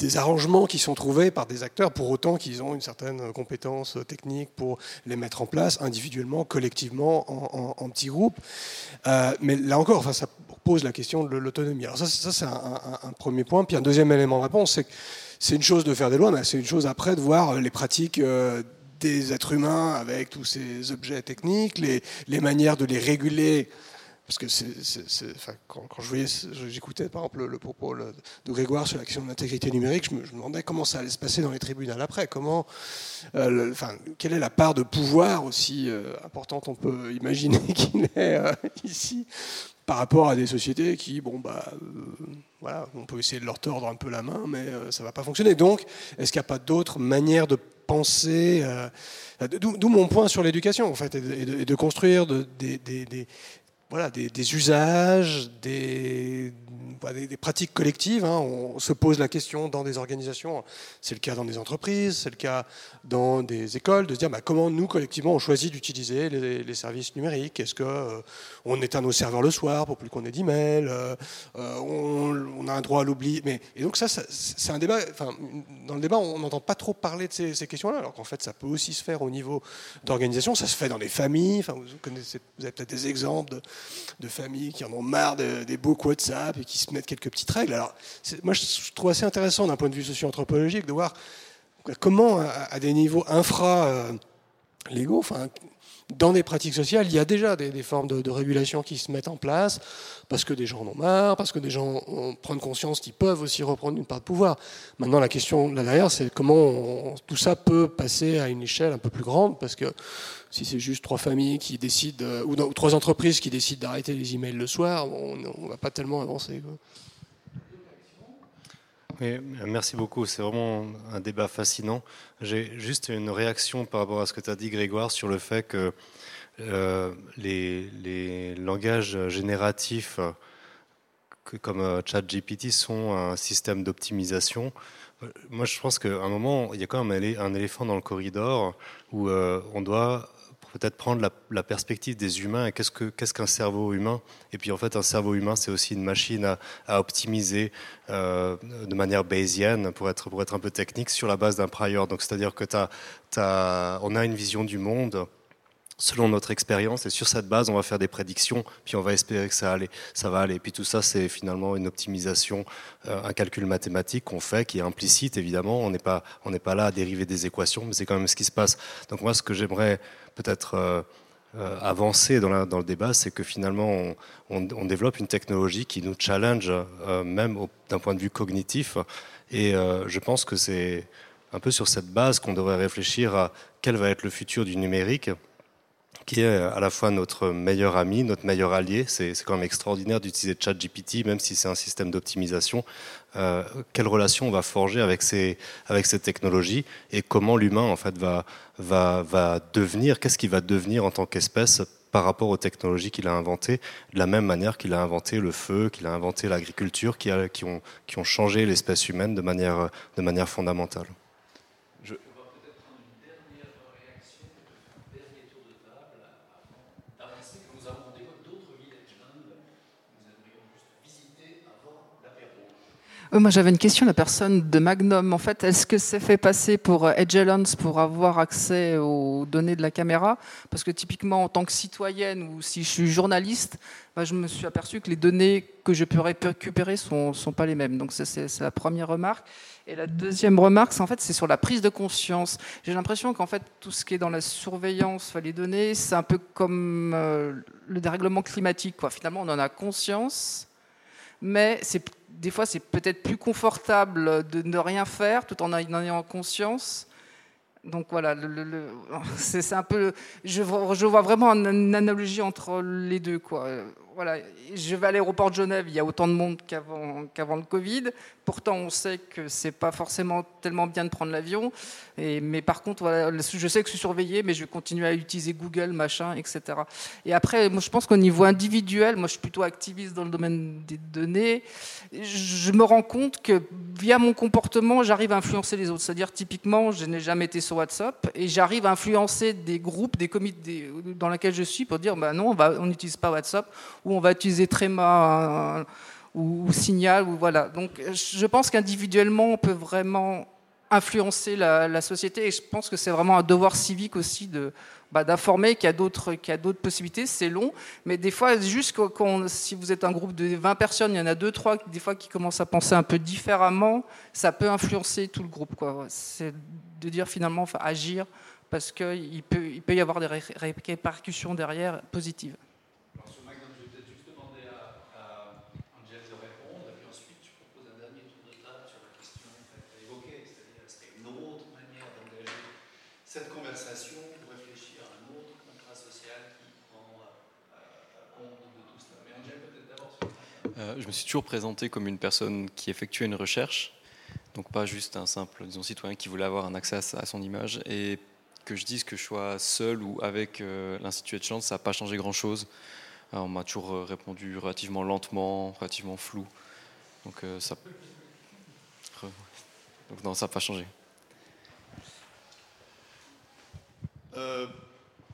des arrangements qui sont trouvés par des acteurs pour autant qu'ils ont une certaine compétence technique pour les mettre en place individuellement, collectivement, en, petits groupes. Euh, mais là encore, enfin, ça pose la question de l'autonomie. Alors ça, ça c'est un, premier point. Puis un deuxième élément de réponse, c'est que c'est une chose de faire des lois, mais c'est une chose après de voir les pratiques. Euh, des êtres humains avec tous ces objets techniques, les, les manières de les réguler parce que quand, j'écoutais par exemple le, propos de Grégoire sur la question de l'intégrité numérique, je me, demandais comment ça allait se passer dans les tribunaux après. Comment, euh, enfin, quelle est la part de pouvoir aussi euh, importante on peut imaginer [laughs] qu'il est euh, ici par rapport à des sociétés qui, bon, bah, voilà, on peut essayer de leur tordre un peu la main, mais ça va pas fonctionner. Donc, est-ce qu'il n'y a pas d'autres manières de penser D'où mon point sur l'éducation, en fait, et de, construire des voilà, des, usages, des, des, pratiques collectives. Hein. On se pose la question dans des organisations, c'est le cas dans des entreprises, c'est le cas dans des écoles, de se dire bah, comment nous, collectivement, on choisit d'utiliser les, services numériques? Est-ce qu'on euh, éteint nos serveurs le soir pour plus qu'on ait d'emails euh, euh, on, a un droit à l'oubli? Mais, et donc ça, c'est un débat, enfin, dans le débat, on n'entend pas trop parler de ces, questions-là, alors qu'en fait, ça peut aussi se faire au niveau d'organisation, ça se fait dans les familles. Enfin, vous, connaissez, vous avez peut-être des exemples de, de, familles qui en ont marre des books WhatsApp et qui se mettre quelques petites règles. Alors, moi, je trouve assez intéressant d'un point de vue socio-anthropologique de voir comment, à des niveaux infra-légaux, enfin, dans des pratiques sociales, il y a déjà des, formes de, régulation qui se mettent en place, parce que des gens en ont marre, parce que des gens prennent conscience qu'ils peuvent aussi reprendre une part de pouvoir. Maintenant, la question là derrière, c'est comment tout ça peut passer à une échelle un peu plus grande, parce que si c'est juste trois familles qui décident, ou, trois entreprises qui décident d'arrêter les emails le soir, on ne va pas tellement avancer merci beaucoup. C'est vraiment un débat fascinant. J'ai juste une réaction par rapport à ce que tu as dit, Grégoire, sur le fait que euh, les, langages génératifs comme euh, ChatGPT sont un système d'optimisation. Moi, je pense qu'à un moment, il y a quand même un éléphant dans le corridor où euh, on doit peut-être prendre la, perspective des humains et qu'est-ce qu'un ce qu'un cerveau humain. Et puis en fait, un cerveau humain, c'est aussi une machine à, à optimiser euh, de manière bayésienne, pour être, pour être un peu technique, sur la base d'un prior. Donc c'est-à-dire que as, as, on a une vision du monde selon notre expérience. Et sur cette base on va faire des prédictions puis on va espérer que ça, va aller. Puis tout ça c'est finalement une optimisation euh, un calcul mathématique qu'on fait qui est implicite évidemment. On n'est pas pas là à dériver des équations mais c'est quand même ce qui se passe. Donc moi ce que j'aimerais peut-être euh, euh, avancer dans, le débat c'est que finalement on, développe une technologie qui nous challenge même d'un point de vue cognitif. Et je pense que c'est un peu sur cette base qu'on devrait réfléchir à quel va être le futur du numérique qui est à la fois notre meilleur ami, notre meilleur allié. C'est quand même extraordinaire d'utiliser ChatGPT, même si c'est un système d'optimisation. Euh, quelle relation on va forger avec ces, avec ces technologies et comment l'humain en fait va, va, va devenir, qu'est-ce qu'il va devenir en tant qu'espèce par rapport aux technologies qu'il a inventées, de la même manière qu'il a inventé le feu, qu'il a inventé l'agriculture, qui, qui, ont, qui ont changé l'espèce humaine de manière, de manière fondamentale. Moi, j'avais une question. La personne de Magnum, en fait, est-ce que c'est fait passer pour euh, Edge pour avoir accès aux données de la caméra? Parce que typiquement, en tant que citoyenne ou si je suis journaliste, bah, je me suis aperçu que les données que je peux récupérer sont, sont pas les mêmes. Donc, c'est la première remarque. Et la deuxième remarque, c'est en fait, sur la prise de conscience. J'ai l'impression qu'en fait, tout ce qui est dans la surveillance, les données, c'est un peu comme euh, le dérèglement climatique. Finalement, on en a conscience, mais c'est des fois, c'est peut-être plus confortable de ne rien faire tout en en ayant conscience. Donc voilà, [laughs] c'est un peu. Je, je, vois vraiment une analogie entre les deux. Quoi. Voilà, je vais à l'aéroport de Genève, il y a autant de monde qu'avant le Covid. Pourtant, on sait que c'est pas forcément tellement bien de prendre l'avion. Mais par contre, voilà, je sais que je suis surveillé, mais je vais continuer à utiliser Google, machin, etc. Et après, moi, je pense qu'au niveau individuel, moi, je suis plutôt activiste dans le domaine des données. Je me rends compte que via mon comportement, j'arrive à influencer les autres. C'est-à-dire, typiquement, je n'ai jamais été sur WhatsApp et j'arrive à influencer des groupes, des comités dans lesquels je suis pour dire, bah non, on n'utilise pas WhatsApp ou on va utiliser Tréma ou, Signal. Ou voilà. Donc je pense qu'individuellement, on peut vraiment influencer la, société et je pense que c'est vraiment un devoir civique aussi de bah, d'informer qu'il y a d'autres qu'il y a d'autres possibilités c'est long mais des fois juste quand, si vous êtes un groupe de 20 personnes il y en a deux trois des fois qui commencent à penser un peu différemment ça peut influencer tout le groupe c'est de dire finalement agir parce qu'il peut il peut y avoir des répercussions derrière positives Euh, je me suis toujours présenté comme une personne qui effectuait une recherche, donc pas juste un simple disons, citoyen qui voulait avoir un accès à, son image. Et que je dise que je sois seul ou avec euh, l'Institut de Chance, ça n'a pas changé grand-chose. on m'a toujours répondu relativement lentement, relativement flou. Donc ça, donc non, ça n'a pas changé.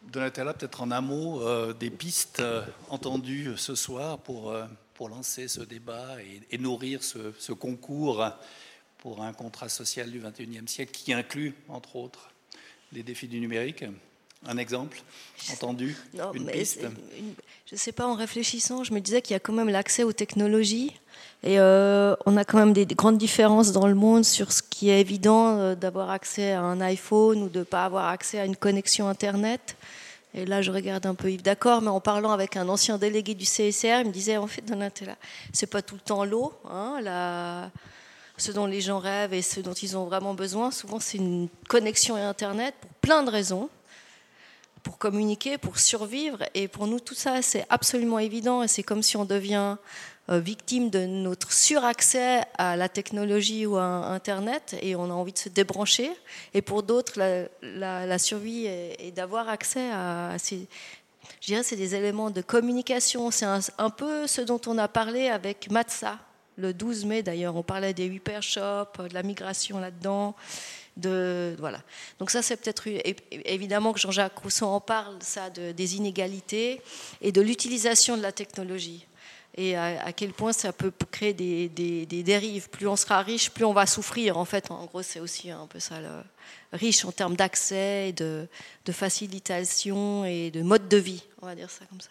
Donatella, peut-être en un mot, des pistes entendues ce soir pour, pour lancer ce débat et, nourrir ce, ce, concours pour un contrat social du XXIe siècle qui inclut, entre autres, les défis du numérique un exemple entendu une piste Je ne sais pas, en réfléchissant, je me disais qu'il y a quand même l'accès aux technologies. Et euh, on a quand même des, grandes différences dans le monde sur ce qui est évident euh, d'avoir accès à un iPhone ou de ne pas avoir accès à une connexion Internet. Et là, je regarde un peu Yves, d'accord, mais en parlant avec un ancien délégué du CSR, il me disait en fait, Donatella, c'est pas tout le temps l'eau, hein, ce dont les gens rêvent et ce dont ils ont vraiment besoin. Souvent, c'est une connexion à Internet pour plein de raisons pour communiquer, pour survivre. Et pour nous, tout ça, c'est absolument évident. Et c'est comme si on devient victime de notre suraccès à la technologie ou à Internet et on a envie de se débrancher. Et pour d'autres, la, survie est, d'avoir accès à, ces, je dirais, c'est des éléments de communication. C'est un, peu ce dont on a parlé avec Matza le 12 mai d'ailleurs. On parlait des hypershops, de la migration là-dedans voilà. Donc ça, c'est peut-être évidemment que Jean-Jacques Rousseau en parle, ça, de, des inégalités et de l'utilisation de la technologie. Et à, quel point ça peut créer des, dérives. Plus on sera riche, plus on va souffrir. En fait, en gros, c'est aussi un peu ça, riche en termes d'accès, de, facilitation et de mode de vie. On va dire ça comme ça.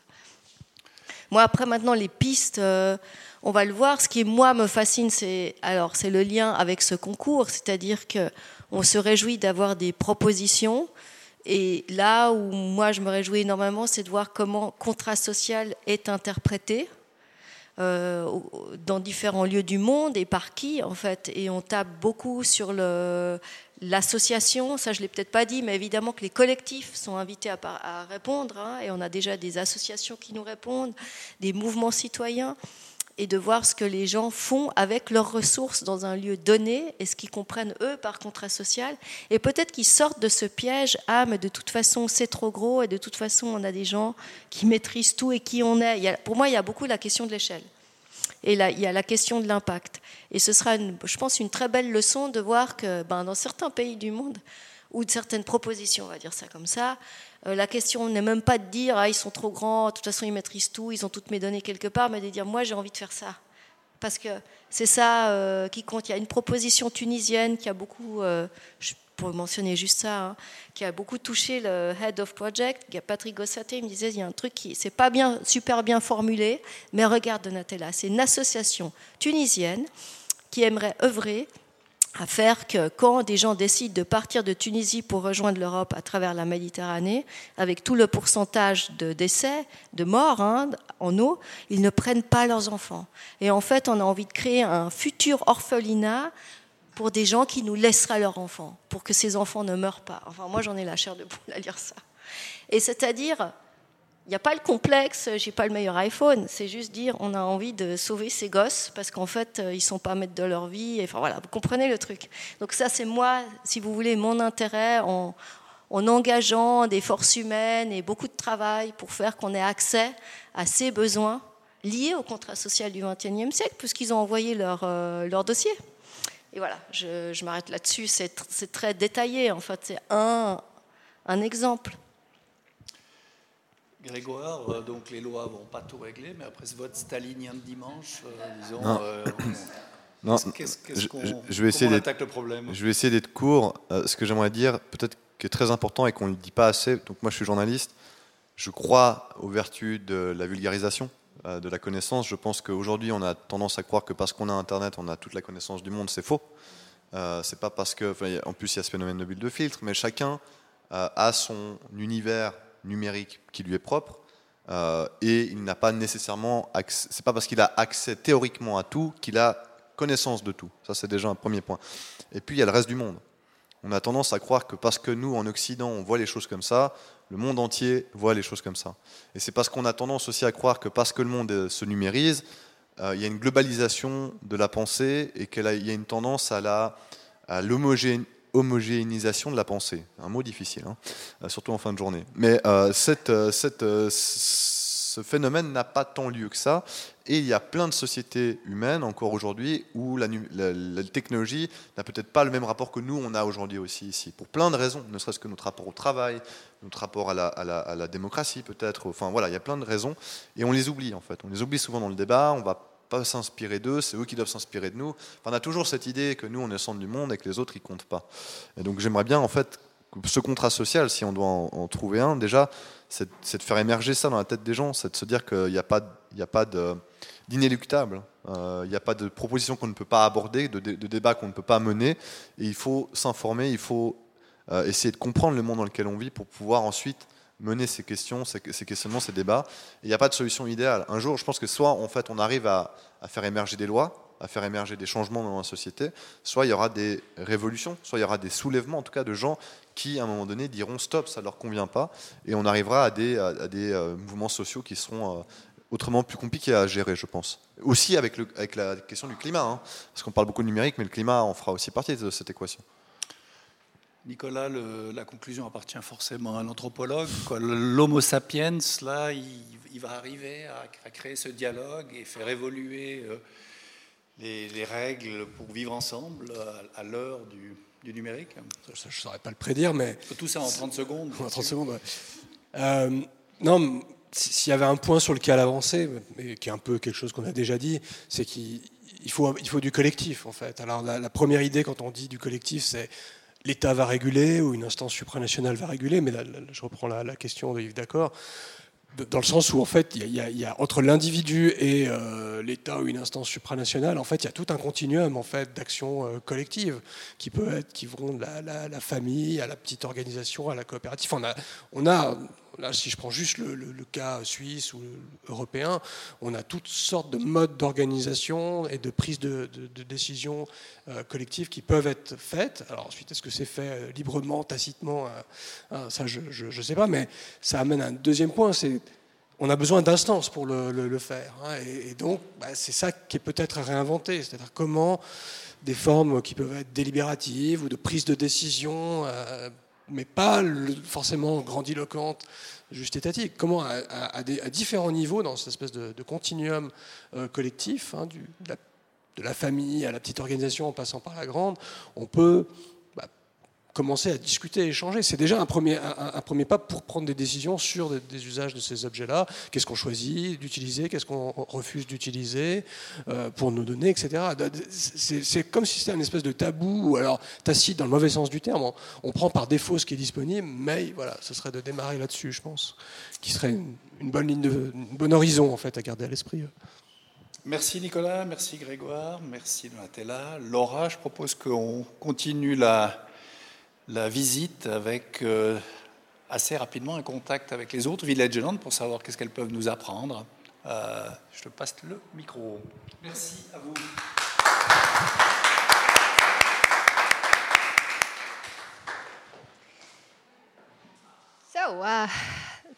Moi, après, maintenant, les pistes, euh, on va le voir. Ce qui, moi, me fascine, c'est alors c'est le lien avec ce concours, c'est-à-dire que on se réjouit d'avoir des propositions. Et là où moi je me réjouis énormément, c'est de voir comment contrat social est interprété dans différents lieux du monde et par qui en fait. Et on tape beaucoup sur l'association, ça je l'ai peut-être pas dit, mais évidemment que les collectifs sont invités à, répondre, hein, et on a déjà des associations qui nous répondent, des mouvements citoyens et de voir ce que les gens font avec leurs ressources dans un lieu donné et ce qu'ils comprennent eux par contrat social. Et peut-être qu'ils sortent de ce piège ah mais de toute façon c'est trop gros et de toute façon on a des gens qui maîtrisent tout et qui on est. pour moi il y a beaucoup la question de l'échelle et là il y a la question de l'impact. Et ce sera je pense une très belle leçon de voir que ben, dans certains pays du monde ou de certaines propositions, on va dire ça comme ça, la question n'est même pas de dire ah, ils sont trop grands, de toute façon ils maîtrisent tout, ils ont toutes mes données quelque part, mais de dire moi j'ai envie de faire ça. Parce que c'est ça euh, qui compte. Il y a une proposition tunisienne qui a beaucoup, euh, pour mentionner juste ça, hein, qui a beaucoup touché le head of project, Patrick Gossaté. Il me disait il y a un truc qui c'est pas bien, super bien formulé, mais regarde Donatella, c'est une association tunisienne qui aimerait œuvrer à faire que quand des gens décident de partir de Tunisie pour rejoindre l'Europe à travers la Méditerranée, avec tout le pourcentage de décès, de morts hein, en eau, ils ne prennent pas leurs enfants. Et en fait, on a envie de créer un futur orphelinat pour des gens qui nous laisseraient leurs enfants, pour que ces enfants ne meurent pas. Enfin, moi, j'en ai la chair de poule à lire ça. Et c'est-à-dire, il n'y a pas le complexe, j'ai pas le meilleur iPhone. C'est juste dire, on a envie de sauver ces gosses parce qu'en fait, euh, ils sont pas maîtres de leur vie. Enfin voilà, vous comprenez le truc. Donc ça, c'est moi, si vous voulez, mon intérêt en, engageant des forces humaines et beaucoup de travail pour faire qu'on ait accès à ces besoins liés au contrat social du XXIe siècle, puisqu'ils ont envoyé leur, euh, dossier. Et voilà, je, m'arrête là-dessus. C'est très détaillé. En fait, c'est un exemple. Grégoire, euh, donc les lois vont pas tout régler, mais après ce vote stalinien de dimanche, euh, disons, non. Euh, non. Qu'est-ce qu'on, je, vais essayer attaque le problème? Je vais essayer d'être court. ce que j'aimerais dire, peut-être qui est très important et qu'on ne le dit pas assez, donc moi je suis journaliste, je crois aux vertus de la vulgarisation, de la connaissance. Je pense qu'aujourd'hui on a tendance à croire que parce qu'on a Internet, on a toute la connaissance du monde, c'est faux. c'est pas parce que, en plus il y a ce phénomène de bulle de filtre, mais chacun a son univers numérique qui lui est propre. Euh, et il n'a pas nécessairement c'est pas parce qu'il a accès théoriquement à tout qu'il a connaissance de tout. Ça, c'est déjà un premier point. Et puis, il y a le reste du monde. On a tendance à croire que parce que nous, en Occident, on voit les choses comme ça, le monde entier voit les choses comme ça. Et c'est parce qu'on a tendance aussi à croire que parce que le monde euh, se numérise, euh, il y a une globalisation de la pensée et qu'il y a une tendance à à homogénéisation de la pensée. Un mot difficile, hein, euh, surtout en fin de journée. Mais euh, euh, ce phénomène n'a pas tant lieu que ça. Et il y a plein de sociétés humaines encore aujourd'hui où la, technologie n'a peut-être pas le même rapport que nous, on a aujourd'hui aussi ici. Pour plein de raisons, ne serait-ce que notre rapport au travail, notre rapport à la, à la démocratie peut-être. Enfin voilà, il y a plein de raisons. Et on les oublie en fait. On les oublie souvent dans le débat. On va pas s'inspirer d'eux, c'est eux qui doivent s'inspirer de nous. On a toujours cette idée que nous, on est le centre du monde et que les autres, ils comptent pas. Et donc j'aimerais bien en fait ce contrat social, si on doit en, trouver un, déjà, c'est de faire émerger ça dans la tête des gens, c'est de se dire qu'il n'y a pas, il a pas d'inéluctable. Euh, il n'y a pas de proposition qu'on ne peut pas aborder, de, de débat qu'on ne peut pas mener. Et il faut s'informer, il faut euh, essayer de comprendre le monde dans lequel on vit pour pouvoir ensuite mener ces questions, ces, questionnements, ces débats. Il n'y a pas de solution idéale. Un jour, je pense que soit en fait, on arrive à faire émerger des lois, à faire émerger des changements dans la société, soit il y aura des révolutions, soit il y aura des soulèvements, en tout cas, de gens qui, à un moment donné, diront stop, ça ne leur convient pas, et on arrivera à des, euh, mouvements sociaux qui seront euh, autrement plus compliqués à gérer, je pense. Aussi avec la question du climat, hein, parce qu'on parle beaucoup de numérique, mais le climat en fera aussi partie de cette équation. Nicolas, la conclusion appartient forcément à l'anthropologue. L'homo sapiens, là, il, va arriver à, créer ce dialogue et faire évoluer euh, les, règles pour vivre ensemble à, l'heure du, numérique Je ne saurais pas le prédire, mais... Tout ça en 30 secondes. [laughs] En 30 secondes, euh, non, s'il y avait un point sur lequel avancer, mais qui est un peu quelque chose qu'on a déjà dit, c'est qu'il faut, il faut du collectif, en fait. Alors, la, première idée, quand on dit du collectif, c'est l'État va réguler ou une instance supranationale va réguler, mais là, je reprends la, question de Yves D'accord dans le sens où en fait, il y, a, entre l'individu et euh, l'État ou une instance supranationale, en fait, il y a tout un continuum en fait d'actions euh, collectives qui peut être, qui vont de la, famille à la petite organisation, à la coopérative. On a là, si je prends juste le, cas suisse ou européen, on a toutes sortes de modes d'organisation et de prise de, de, décision euh, collectives qui peuvent être faites. Alors ensuite, est-ce que c'est fait euh, librement, tacitement euh, Ça, je ne sais pas, mais ça amène à un deuxième point, c'est on a besoin d'instances pour le, faire. Hein, et, donc, bah, c'est ça qui est peut-être à réinventer, c'est-à-dire comment des formes qui peuvent être délibératives ou de prise de décision mais pas forcément grandiloquente, juste étatique. Comment, à, différents niveaux, dans cette espèce de, continuum euh, collectif, hein, de, la, famille à la petite organisation en passant par la grande, on peut commencer à discuter, à échanger. C'est déjà un premier, un, premier pas pour prendre des décisions sur des, usages de ces objets-là. Qu'est-ce qu'on choisit d'utiliser, qu'est-ce qu'on refuse d'utiliser euh, pour nos données, etc. C'est comme si c'était un espèce de tabou, ou alors tacite dans le mauvais sens du terme. On, prend par défaut ce qui est disponible, mais voilà, ce serait de démarrer là-dessus, je pense, qui serait une, bonne ligne de, une bonne horizon en fait à garder à l'esprit. Merci Nicolas, merci Grégoire, merci Donatella. Laura, je propose qu'on continue la, la visite avec euh, assez rapidement un contact avec les autres Village Land pour savoir qu'est-ce qu'elles peuvent nous apprendre. Euh, je te passe le micro. Merci à vous. So, uh,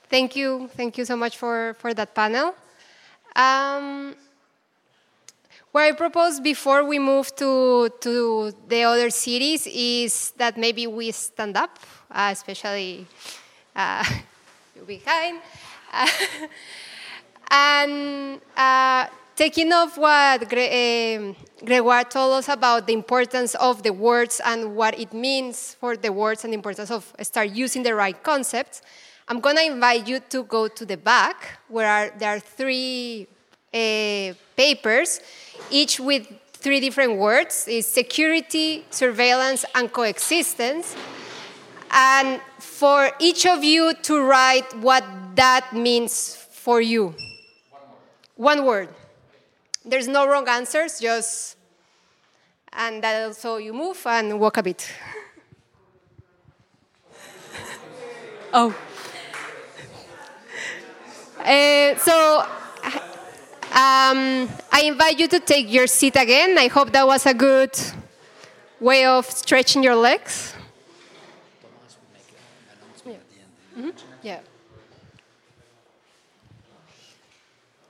thank you, thank you so much for, for that panel. Um, What I propose before we move to, to the other cities is that maybe we stand up, uh, especially uh, [laughs] behind, [laughs] uh, and taking off what Gre um, Gregoire told us about the importance of the words and what it means for the words and the importance of start using the right concepts. I'm going to invite you to go to the back where are, there are three uh, papers each with three different words is security, surveillance, and coexistence. And for each of you to write what that means for you. One word. There's no wrong answers, just and that also you move and walk a bit. [laughs] oh. Uh, so um, I invite you to take your seat again. I hope that was a good way of stretching your legs. Yeah.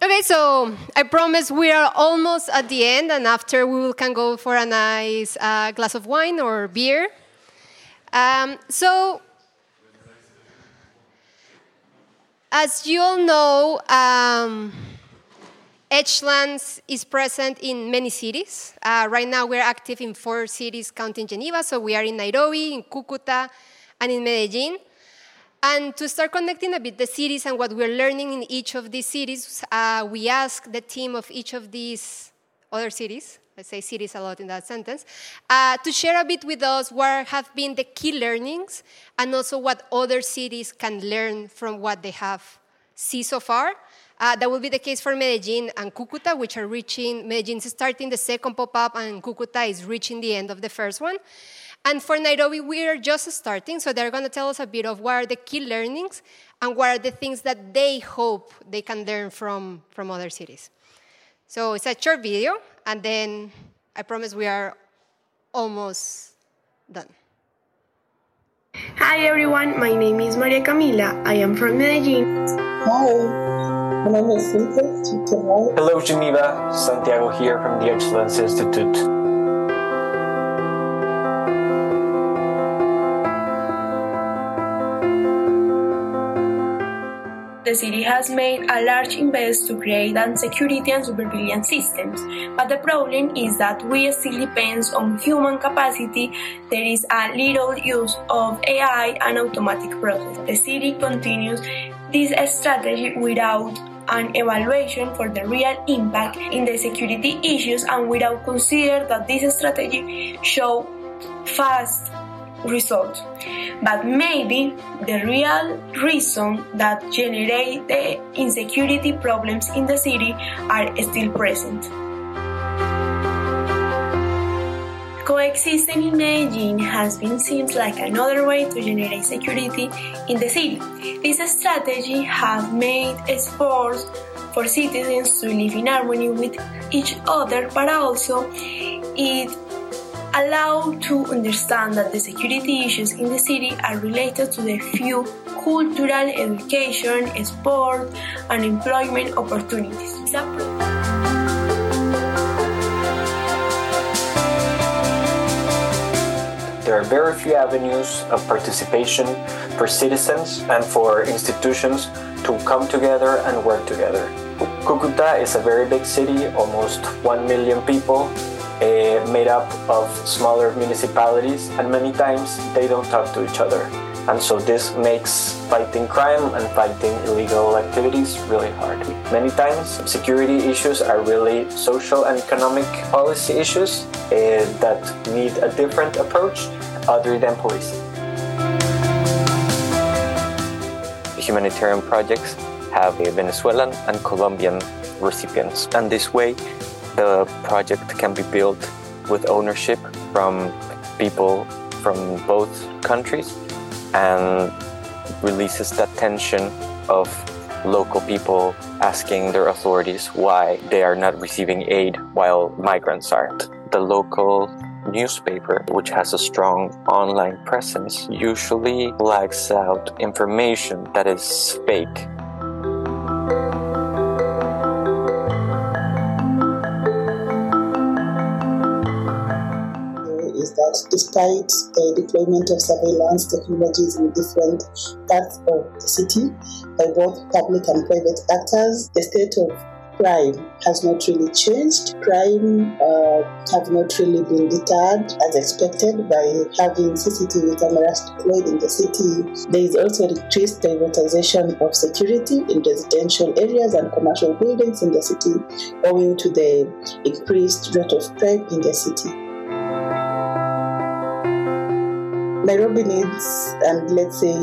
Okay, so I promise we are almost at the end, and after we can go for a nice uh, glass of wine or beer. Um, so as you all know, um, Edgelands is present in many cities. Uh, right now, we're active in four cities, counting Geneva. So we are in Nairobi, in Cucuta, and in Medellin. And to start connecting a bit the cities and what we're learning in each of these cities, uh, we asked the team of each of these other cities, I say cities a lot in that sentence, uh, to share a bit with us what have been the key learnings and also what other cities can learn from what they have seen so far. Uh, that will be the case for Medellin and Cucuta, which are reaching, Medellin's starting the second pop-up and Cucuta is reaching the end of the first one. And for Nairobi, we are just starting, so they're going to tell us a bit of what are the key learnings and what are the things that they hope they can learn from, from other cities. So it's a short video, and then I promise we are almost done. Hi everyone, my name is Maria Camila. I am from Medellin. Hi. My name is Hello, Geneva. Santiago here from the Excellence Institute. The city has made a large invest to create and security and surveillance systems, but the problem is that we still depend on human capacity. There is a little use of AI and automatic process. The city continues this strategy without an evaluation for the real impact in the security issues and without consider that this strategy show fast results. But maybe the real reason that generate the insecurity problems in the city are still present. Coexisting in Medellin has been seen like another way to generate security in the city. This strategy has made efforts for citizens to live in harmony with each other, but also it allowed to understand that the security issues in the city are related to the few cultural, education, sport, and employment opportunities. There are very few avenues of participation for citizens and for institutions to come together and work together. Cucuta is a very big city, almost 1 million people, uh, made up of smaller municipalities, and many times they don't talk to each other. And so this makes fighting crime and fighting illegal activities really hard. Many times, security issues are really social and economic policy issues uh, that need a different approach other than policing. Humanitarian projects have Venezuelan and Colombian recipients, and this way the project can be built with ownership from people from both countries and releases that tension of local people asking their authorities why they are not receiving aid while migrants aren't. The local newspaper, which has a strong online presence, usually lags out information that is fake. Is that despite the deployment of surveillance technologies in different parts of the city by both public and private actors, the state of crime has not really changed. Crime uh, have not really been deterred as expected by having CCTV cameras deployed in the city. There is also increased privatization of security in residential areas and commercial buildings in the city owing to the increased rate of crime in the city. Nairobi needs, and let's say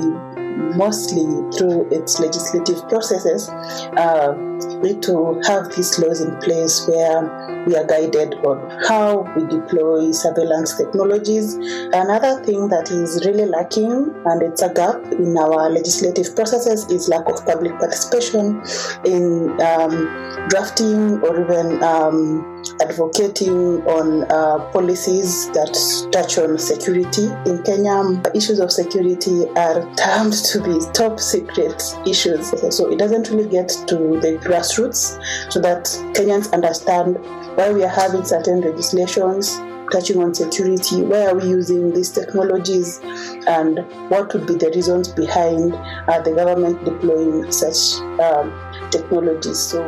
mostly through its legislative processes, uh, need to have these laws in place where we are guided on how we deploy surveillance technologies. Another thing that is really lacking, and it's a gap in our legislative processes, is lack of public participation in um, drafting or even um, advocating on uh, policies that touch on security. In Kenya, issues of security are termed to be top secret issues. So it doesn't really get to the grassroots so that Kenyans understand why we are having certain legislations touching on security, why are we using these technologies, and what would be the reasons behind uh, the government deploying such um, technologies. So.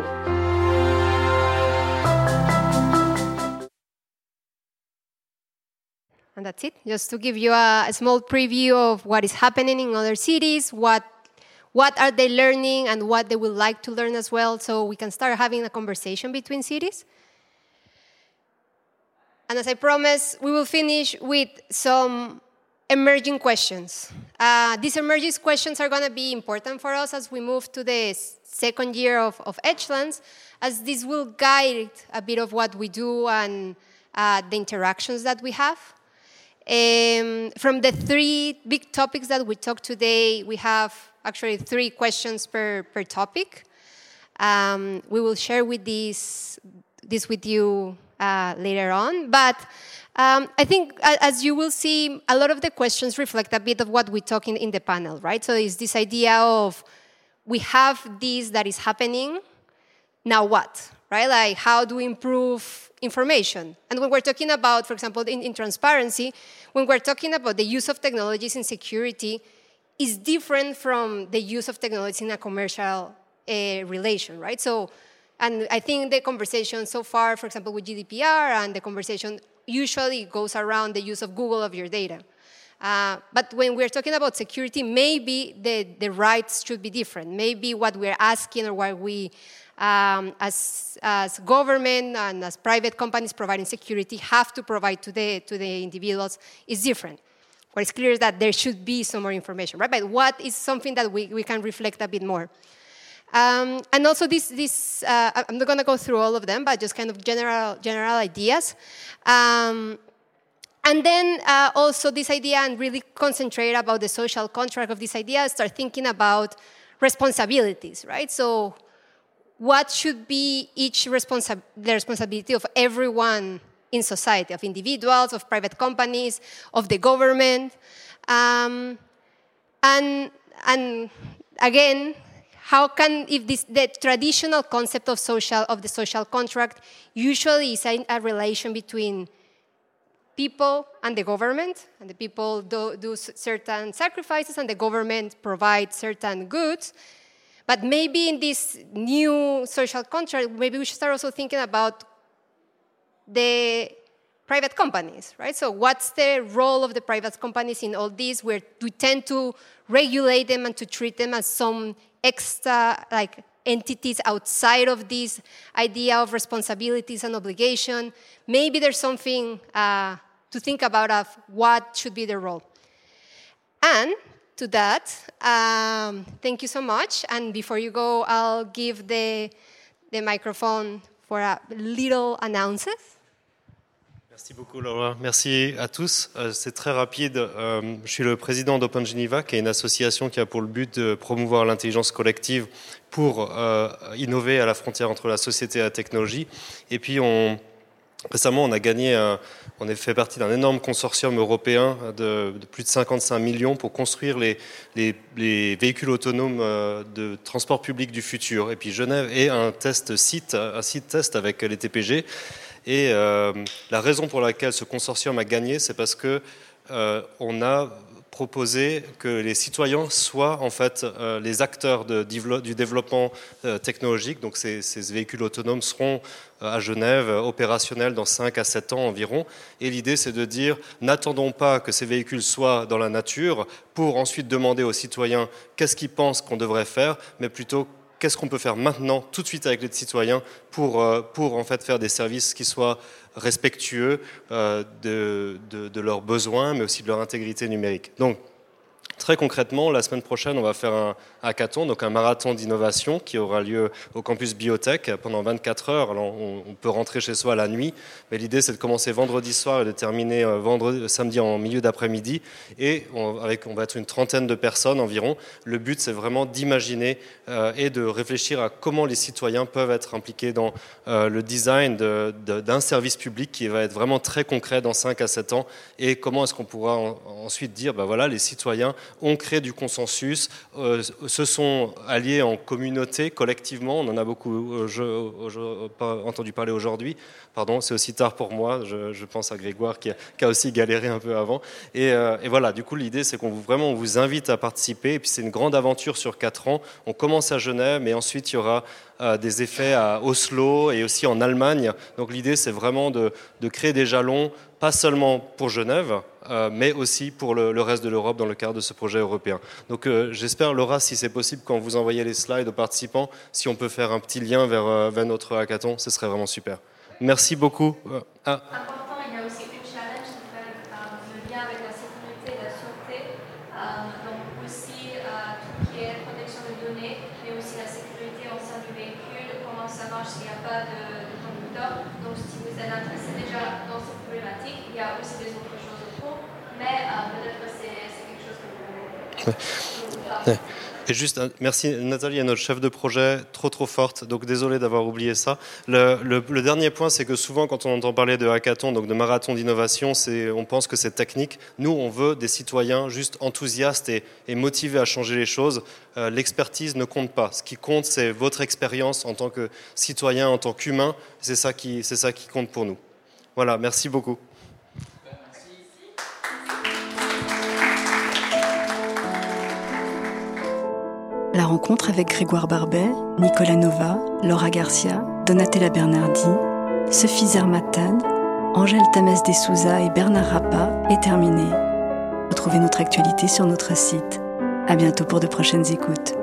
And that's it. Just to give you a, a, small preview of what is happening in other cities, what what are they learning, and what they would like to learn as well, so we can start having a conversation between cities. And as I promised, we will finish with some emerging questions. Uh, these emerging questions are going to be important for us as we move to the second year of, of Edgelands, as this will guide a bit of what we do and uh, the interactions that we have. Um, from the three big topics that we talked today, we have actually three questions per, per topic. Um, we will share with this, this with you uh, later on. But um, I think, as you will see, a lot of the questions reflect a bit of what we talk in, in the panel, right? So it's this idea of we have this that is happening, now what, right? Like, how do we improve information? And when we're talking about, for example, in, in transparency, when we're talking about the use of technologies in security, is different from the use of technology in a commercial uh, relation, right? So and I think the conversation so far, for example, with GDPR, and the conversation usually goes around the use of Google of your data. Uh, but when we're talking about security, maybe the, the rights should be different. Maybe what we're asking or what we, um, as, as government and as private companies providing security, have to provide to the, to the individuals is different. What is clear is that there should be some more information, right? But what is something that we, we can reflect a bit more? Um, and also, this, this uh, I'm not going to go through all of them, but just kind of general, general ideas. Um, and then uh, also this idea, and really concentrate about the social contract of this idea, start thinking about responsibilities, right? So, what should be each responsi- the responsibility of everyone in society, of individuals, of private companies, of the government? Um, and, and again, how can if this the traditional concept of social of the social contract usually is a, a relation between people and the government and the people do, do certain sacrifices and the government provides certain goods but maybe in this new social contract maybe we should start also thinking about the private companies, right? So, what's the role of the private companies in all this? Where we tend to regulate them and to treat them as some extra, like entities outside of this idea of responsibilities and obligation. Maybe there's something uh, to think about of what should be the role. And to that, um, thank you so much. And before you go, I'll give the, the microphone for a little announcement. Merci beaucoup Laura. Merci à tous. Euh, c'est très rapide. Euh, je suis le président d'Open Geneva, qui est une association qui a pour le but de promouvoir l'intelligence collective pour euh, innover à la frontière entre la société et la technologie. Et puis Récemment, on a gagné, on est fait partie d'un énorme consortium européen de, plus de 55 millions pour construire les, les, les, véhicules autonomes de transport public du futur. Et puis Genève est un test site, un site test avec les TPG. Et euh, la raison pour laquelle ce consortium a gagné, c'est parce que euh, on a proposé que les citoyens soient en fait euh, les acteurs du développement technologique. Donc ces, ces, véhicules autonomes seront à Genève opérationnels dans 5 à 7 ans environ. Et l'idée, c'est de dire n'attendons pas que ces véhicules soient dans la nature pour ensuite demander aux citoyens qu'est-ce qu'ils pensent qu'on devrait faire, mais plutôt qu'est-ce qu'on peut faire maintenant, tout de suite avec les citoyens, pour, euh, en fait faire des services qui soient respectueux euh, de, leurs besoins, mais aussi de leur intégrité numérique. Très concrètement, la semaine prochaine, on va faire un hackathon, donc un marathon d'innovation qui aura lieu au campus Biotech pendant 24 heures. On, peut rentrer chez soi la nuit, mais l'idée c'est de commencer vendredi soir et de terminer euh, vendredi, samedi en milieu d'après-midi. Et on, avec, on va être une trentaine de personnes environ. Le but c'est vraiment d'imaginer euh, et de réfléchir à comment les citoyens peuvent être impliqués dans euh, le design d'un service public qui va être vraiment très concret dans 5 à 7 ans et comment est-ce qu'on pourra ensuite dire, ben voilà, les citoyens ont créé du consensus, se sont alliés en communauté, collectivement. On en a beaucoup pas entendu parler aujourd'hui. Pardon, c'est aussi tard pour moi. Je, pense à Grégoire qui a, aussi galéré un peu avant. Et, voilà, du coup, l'idée, c'est qu'on vous, vous invite à participer. Et puis, c'est une grande aventure sur quatre ans. On commence à Genève, mais ensuite, il y aura des effets à Oslo et aussi en Allemagne. Donc l'idée, c'est vraiment de, créer des jalons, pas seulement pour Genève, euh, mais aussi pour le, reste de l'Europe dans le cadre de ce projet européen. Donc euh, j'espère, Laura, si c'est possible, quand vous envoyez les slides aux participants, si on peut faire un petit lien vers, euh, vers notre hackathon, ce serait vraiment super. Merci beaucoup. Ah. Important, il y a aussi une challenge qui fait le lien avec la sécurité et la sûreté, donc aussi tout ce qui est protection des données, mais aussi la sécurité au sein du véhicule, comment ça marche s'il n'y a pas de, conducteur. Donc si vous êtes intéressé déjà dans cette problématique, il y a aussi des autres choses autour, mais euh, peut-être que c'est quelque chose que vous... Et juste, merci Nathalie, notre chef de projet, trop trop forte, donc désolé d'avoir oublié ça. Le, dernier point, c'est que souvent quand on entend parler de hackathon, donc de marathon d'innovation, on pense que c'est technique. Nous, on veut des citoyens juste enthousiastes et, motivés à changer les choses. Euh, l'expertise ne compte pas. Ce qui compte, c'est votre expérience en tant que citoyen, en tant qu'humain. C'est ça, ça qui compte pour nous. Voilà, merci beaucoup. La rencontre avec Grégoire Barbet, Nicolas Nova, Laura Garcia, Donatella Bernardi, Sophie Zermatan, Angèle Tamès de Souza et Bernard Rappa est terminée. Retrouvez notre actualité sur notre site. À bientôt pour de prochaines écoutes.